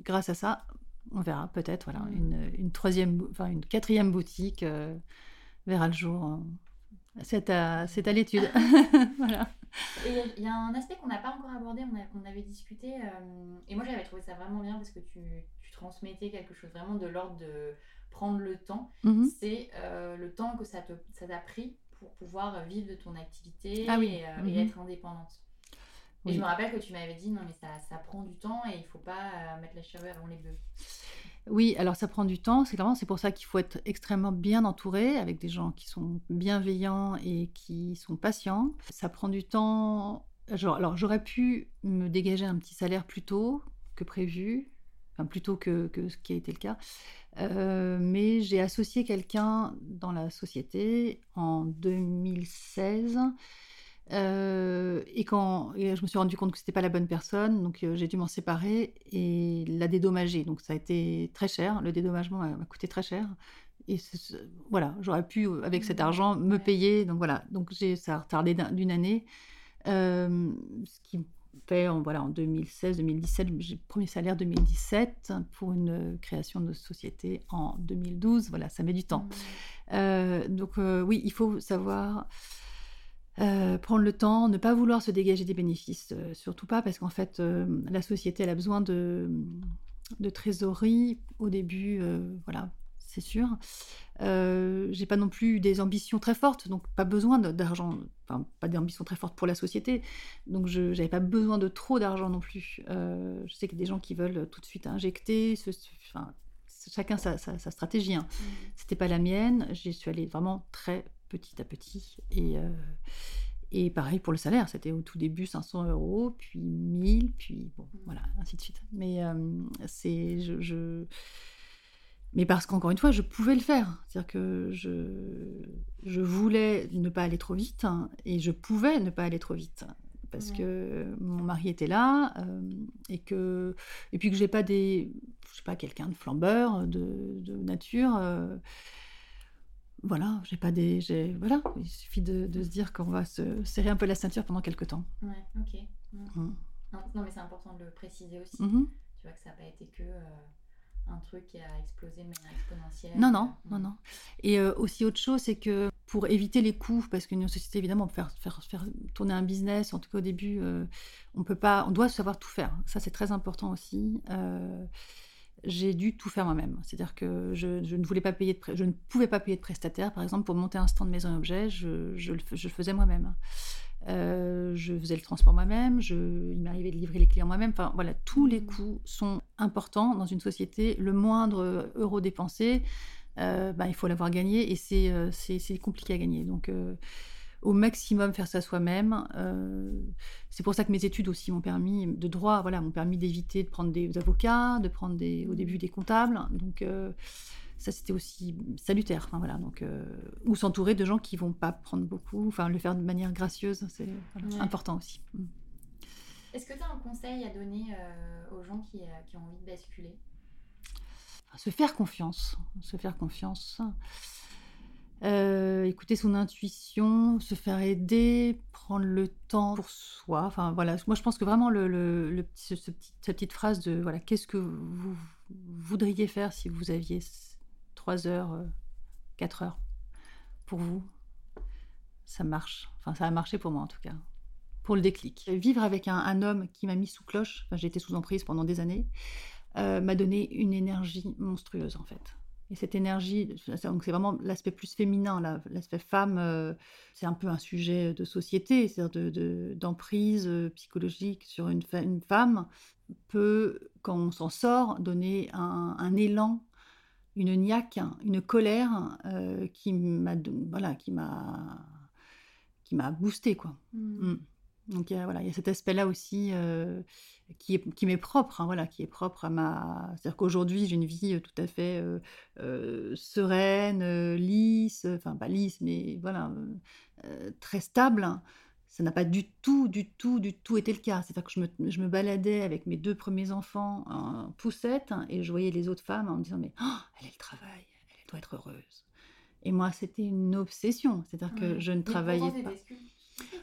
grâce à ça, on verra peut-être voilà mmh. une, troisième, enfin une quatrième boutique verra le jour. C'est à, à l'étude. voilà. il y a un aspect qu'on n'a pas encore abordé, on, avait discuté, euh, et moi j'avais trouvé ça vraiment bien parce que tu, tu transmettais quelque chose vraiment de l'ordre de prendre le temps. Mhm. C'est euh, le temps que ça, te, ça t'a pris pour pouvoir vivre de ton activité ah et, euh, mhm. être indépendante. Et je me rappelle que tu m'avais dit non mais ça, ça prend du temps et il faut pas mettre la charrue avant les bœufs. Oui, alors ça prend du temps, c'est c'est pour ça qu'il faut être extrêmement bien entouré avec des gens qui sont bienveillants et qui sont patients. Ça prend du temps. alors j'aurais pu me dégager un petit salaire plus tôt que prévu, enfin plus tôt que, ce qui a été le cas. Euh, mais j'ai associé quelqu'un dans la société en 2016 euh, et quand je me suis rendu compte que c'était pas la bonne personne, donc euh, j'ai dû m'en séparer et la dédommager. Donc ça a été très cher, le dédommagement m'a coûté très cher. Et voilà, j'aurais pu avec cet mmh. argent me payer. Donc voilà, donc ça a retardé d'une année, euh, ce qui fait en voilà en 2016-2017, j'ai premier salaire 2017 pour une création de société en 2012. Voilà, ça met du temps. Mmh. donc oui, il faut savoir euh, prendre le temps, ne pas vouloir se dégager des bénéfices, euh, surtout pas parce qu'en fait euh, la société elle a besoin de, trésorerie au début, voilà, c'est sûr. j'ai pas non plus des ambitions très fortes, donc pas besoin d'argent, enfin pas d'ambitions très fortes pour la société, donc je n'avais pas besoin de trop d'argent non plus. je sais qu'il y a des gens qui veulent tout de suite injecter, chacun sa, stratégie. Hein. Mmh. C'était pas la mienne, j'y suis allée vraiment très petit à petit. Et, euh, et pareil pour le salaire, c'était au tout début 500 euros, puis 1000, puis bon, voilà, ainsi de suite. Mais euh, c'est. Je, Mais parce qu'encore une fois, je pouvais le faire. C'est-à-dire que je, je voulais ne pas aller trop vite hein, et je pouvais ne pas aller trop vite parce que mon mari était là euh, et que et puis que j'ai pas des je sais pas quelqu'un de flambeur de, de nature voilà, j'ai pas des. Voilà, il suffit de, se dire qu'on va se serrer un peu la ceinture pendant quelques temps. Ouais, ok. Mmh. Non, mais c'est important de le préciser aussi. Mmh tu vois que ça n'a pas été que euh, un truc qui a explosé de manière exponentielle. Non, non, non, non. Et euh, aussi autre chose, c'est que pour éviter les coûts, parce qu'une société, évidemment, pour faire, faire, faire, tourner un business, en tout cas au début, euh, on peut pas, on doit savoir tout faire. Ça, c'est très important aussi j'ai dû tout faire moi-même. C'est-à-dire que je, ne voulais pas payer de je ne pouvais pas payer de prestataire. Par exemple, pour monter un stand de maison objet, je, je, le faisais moi-même. Euh, je faisais le transport moi-même, il m'arrivait de livrer les clients moi-même. Enfin voilà, tous les mmh. coûts sont importants dans une société. Le moindre euro dépensé, euh, bah, il faut l'avoir gagné et c'est euh, compliqué à gagner. Donc au maximum faire ça soi-même. Euh, c'est pour ça que mes études aussi m'ont permis de droit, voilà, m'ont permis d'éviter de prendre des avocats, de prendre des, au début des comptables. Donc euh, ça c'était aussi salutaire. Enfin, voilà, donc euh, ou s'entourer de gens qui vont pas prendre beaucoup, enfin le faire de manière gracieuse, c'est important aussi. Mm. Est-ce que tu as un conseil à donner aux gens qui, qui, ont envie de basculer? Se faire confiance, se faire confiance. Euh, écouter son intuition, se faire aider, prendre le temps pour soi. Enfin voilà, moi je pense que vraiment le, ce, cette petite phrase de voilà, qu'est-ce que vous voudriez faire si vous aviez 3 heures, 4 euh, heures pour vous, ça marche. Enfin ça a marché pour moi en tout cas. Pour le déclic. Vivre avec un, homme qui m'a mis sous cloche, enfin, j'ai été sous emprise pendant des années, euh, m'a donné une énergie monstrueuse en fait. Et cette énergie, donc c'est vraiment l'aspect plus féminin, l'aspect femme, euh, c'est un peu un sujet de société, c'est-à-dire d'emprise de, euh, psychologique sur une, une, femme, peut, quand on s'en sort, donner un, élan, une niaque, une colère euh, qui m'a voilà, qui m'a qui m'a boosté quoi. Mmh. Mmh. Donc il y a, voilà, il y a cet aspect-là aussi euh, qui, est, qui m'est propre, hein, voilà, qui est propre à ma. C'est-à-dire qu'aujourd'hui j'ai une vie euh, tout à fait euh, sereine, lisse, enfin pas lisse, mais voilà, très stable. Ça n'a pas du tout, du tout, du tout été le cas. C'est-à-dire que je me, je me, baladais avec mes deux premiers enfants en poussette et je voyais les autres femmes en me disant mais oh, elle, elle travaille, elle doit être heureuse. Et moi, c'était une obsession. C'est-à-dire que je ne travaillais pas. des.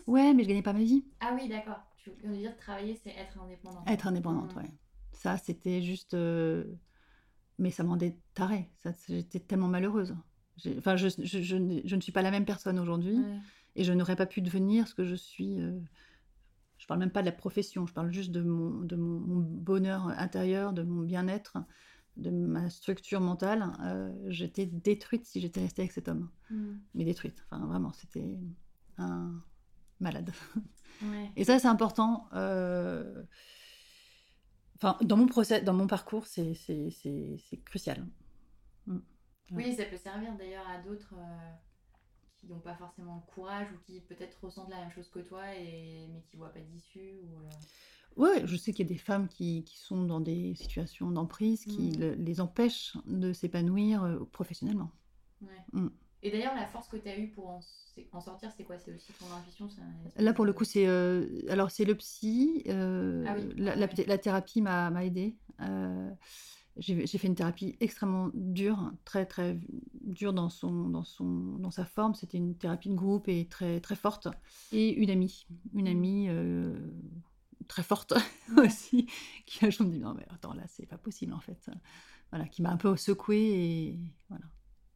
Ouais, mais je gagnais pas ma vie. Ah oui, d'accord. Tu veux dire travailler, c'est être indépendante. Être indépendante, Mhm. ouais. Ça, c'était juste. euh, Mais ça m'en taré. J'étais tellement malheureuse. Enfin, je, je, je, ne- je ne suis pas la même personne aujourd'hui Ouais. et je n'aurais pas pu devenir ce que je suis. euh, Je parle même pas de la profession, je parle juste de mon, de mon, mon bonheur intérieur, de mon bien-être, de ma structure mentale. Euh, j'étais détruite si j'étais restée avec cet homme. Mhm. Mais détruite. Enfin, vraiment, c'était un malade. Ouais. Et ça, c'est important. euh, Enfin, dans mon procès, dans mon parcours, c'est c'est- c'est- c'est crucial. Mm. Oui, ça peut servir d'ailleurs à d'autres euh, qui n'ont pas forcément le courage ou qui peut-être ressentent la même chose que toi et mais qui voient pas d'issue ou. euh, Ouais, je sais qu'il y a des femmes qui, qui sont dans des situations d'emprise qui le- les empêchent de s'épanouir professionnellement. ouais. Mm. Et d'ailleurs, la force que tu as eue pour en, sortir, c'est quoi? C'est aussi ton intuition un Là, pour le coup, c'est euh, alors c'est le psy. euh, Ah oui, la, la- ouais. la thérapie m'a aidée. Euh, j'ai fait une thérapie extrêmement dure, très très dure dans son dans son dans sa forme. C'était une thérapie de groupe et très très forte. Et une amie, une Mhm. amie très forte aussi, qui a me dis non mais attends là c'est pas possible en fait. Voilà, qui m'a un peu secouée et voilà.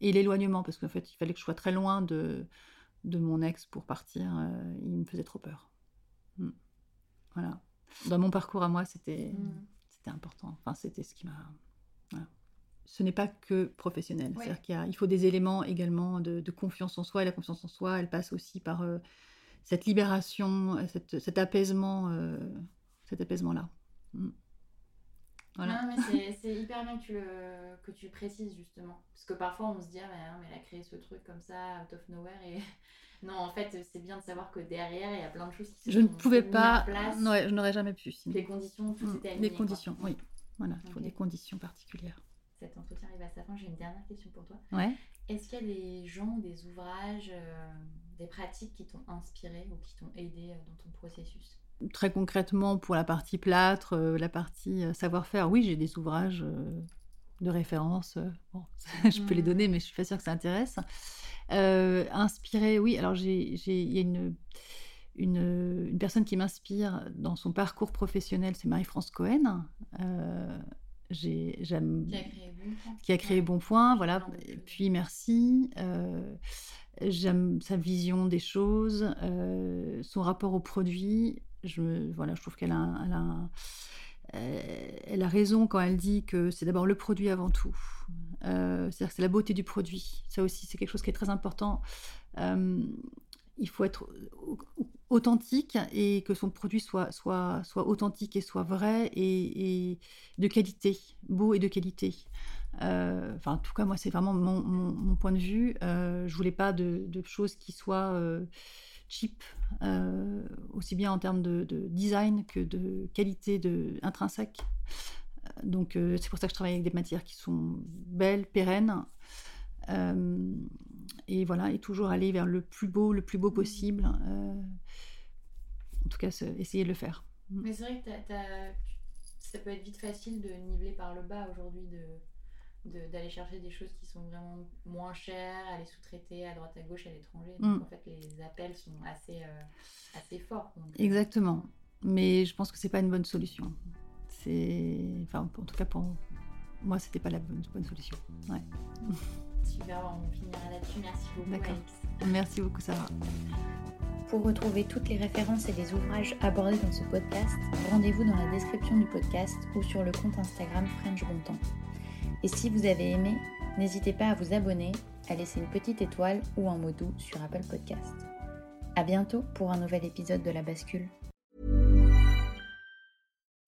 Et l'éloignement parce qu'en fait il fallait que je sois très loin de de mon ex pour partir. euh, il me faisait trop peur. Mm. Voilà. Dans mon parcours à moi, c'était c'était important. Enfin, c'était ce qui m'a. voilà. Ce n'est pas que professionnel. Ouais. C'est-à-dire qu'il a- il faut des éléments également de, de confiance en soi. Et la confiance en soi, elle passe aussi par euh, cette libération, euh, cette- cet apaisement, euh, cet apaisement-là. Mm. Voilà. Non, mais c'est- hyper bien que tu, le, que tu précises justement. Parce que parfois on se dit, ah, mais, non, mais elle a créé ce truc comme ça, out of nowhere. Et non, en fait, c'est bien de savoir que derrière, il y a plein de choses qui se Je ne pouvais pas. Ouais, je n'aurais jamais pu. sinon. Les conditions, tout Mm. était aligné. quoi. conditions, oui. Voilà, il faut des conditions particulières. Cet entretien arrive à sa fin. J'ai une dernière question pour toi. Ouais. Est-ce qu'il y a des gens, des ouvrages, euh, des pratiques qui t'ont inspiré ou qui t'ont aidé euh, dans ton processus? Très concrètement, pour la partie plâtre, euh, la partie euh, savoir-faire, oui, j'ai des ouvrages euh, de référence. bon, je peux les Mhm. donner, mais je suis pas sûre que ça intéresse. Euh, inspiré, oui. Alors, il y a une, une, une personne qui m'inspire dans son parcours professionnel, c'est Marie-France Cohen. Euh, j'ai, j'aime, Qui a créé Bonpoint qui a créé Ouais. Bonpoint, J'ai voilà. Et puis merci. Euh, J'aime sa vision des choses, son rapport au produit. Je, voilà, je trouve qu'elle a, elle a, euh, elle a raison quand elle dit que c'est d'abord le produit avant tout. Euh, C'est-à-dire que c'est la beauté du produit. Ça aussi, c'est quelque chose qui est très important. Euh, il faut être au- au- authentique et que son produit soit, soit, soit authentique et soit vrai et, de qualité, beau et de qualité. En tout cas, moi, c'est vraiment mon, mon- point de vue. Je voulais pas de, choses qui soient cheap, euh, aussi bien en termes de, de design que de qualité de, intrinsèque. Donc, euh, c'est pour ça que je travaille avec des matières qui sont belles, pérennes. Euh, et voilà, et toujours aller vers le plus beau, le plus beau possible. En tout cas, essayer de le faire. Mais c'est vrai que ça peut être vite facile de niveler par le bas aujourd'hui, de- d'aller chercher des choses qui sont vraiment moins chères, à les sous-traiter à droite à gauche à l'étranger. Donc Mm. en fait, les appels sont assez, euh, assez forts. Donc, euh, Exactement. Mais je pense que c'est pas une bonne solution. C'est, enfin, en tout cas pour moi, c'était pas la bonne, bonne solution. Ouais. Super, on finira là-dessus. Merci beaucoup, D'accord. Merci beaucoup, Sarah. Pour retrouver toutes les références et les ouvrages abordés dans ce podcast, rendez-vous dans la description du podcast ou sur le compte Instagram French Bontemps. Et si vous avez aimé, n'hésitez pas à vous abonner, à laisser une petite étoile ou un mot doux sur Apple Podcast. À bientôt pour un nouvel épisode de La Bascule.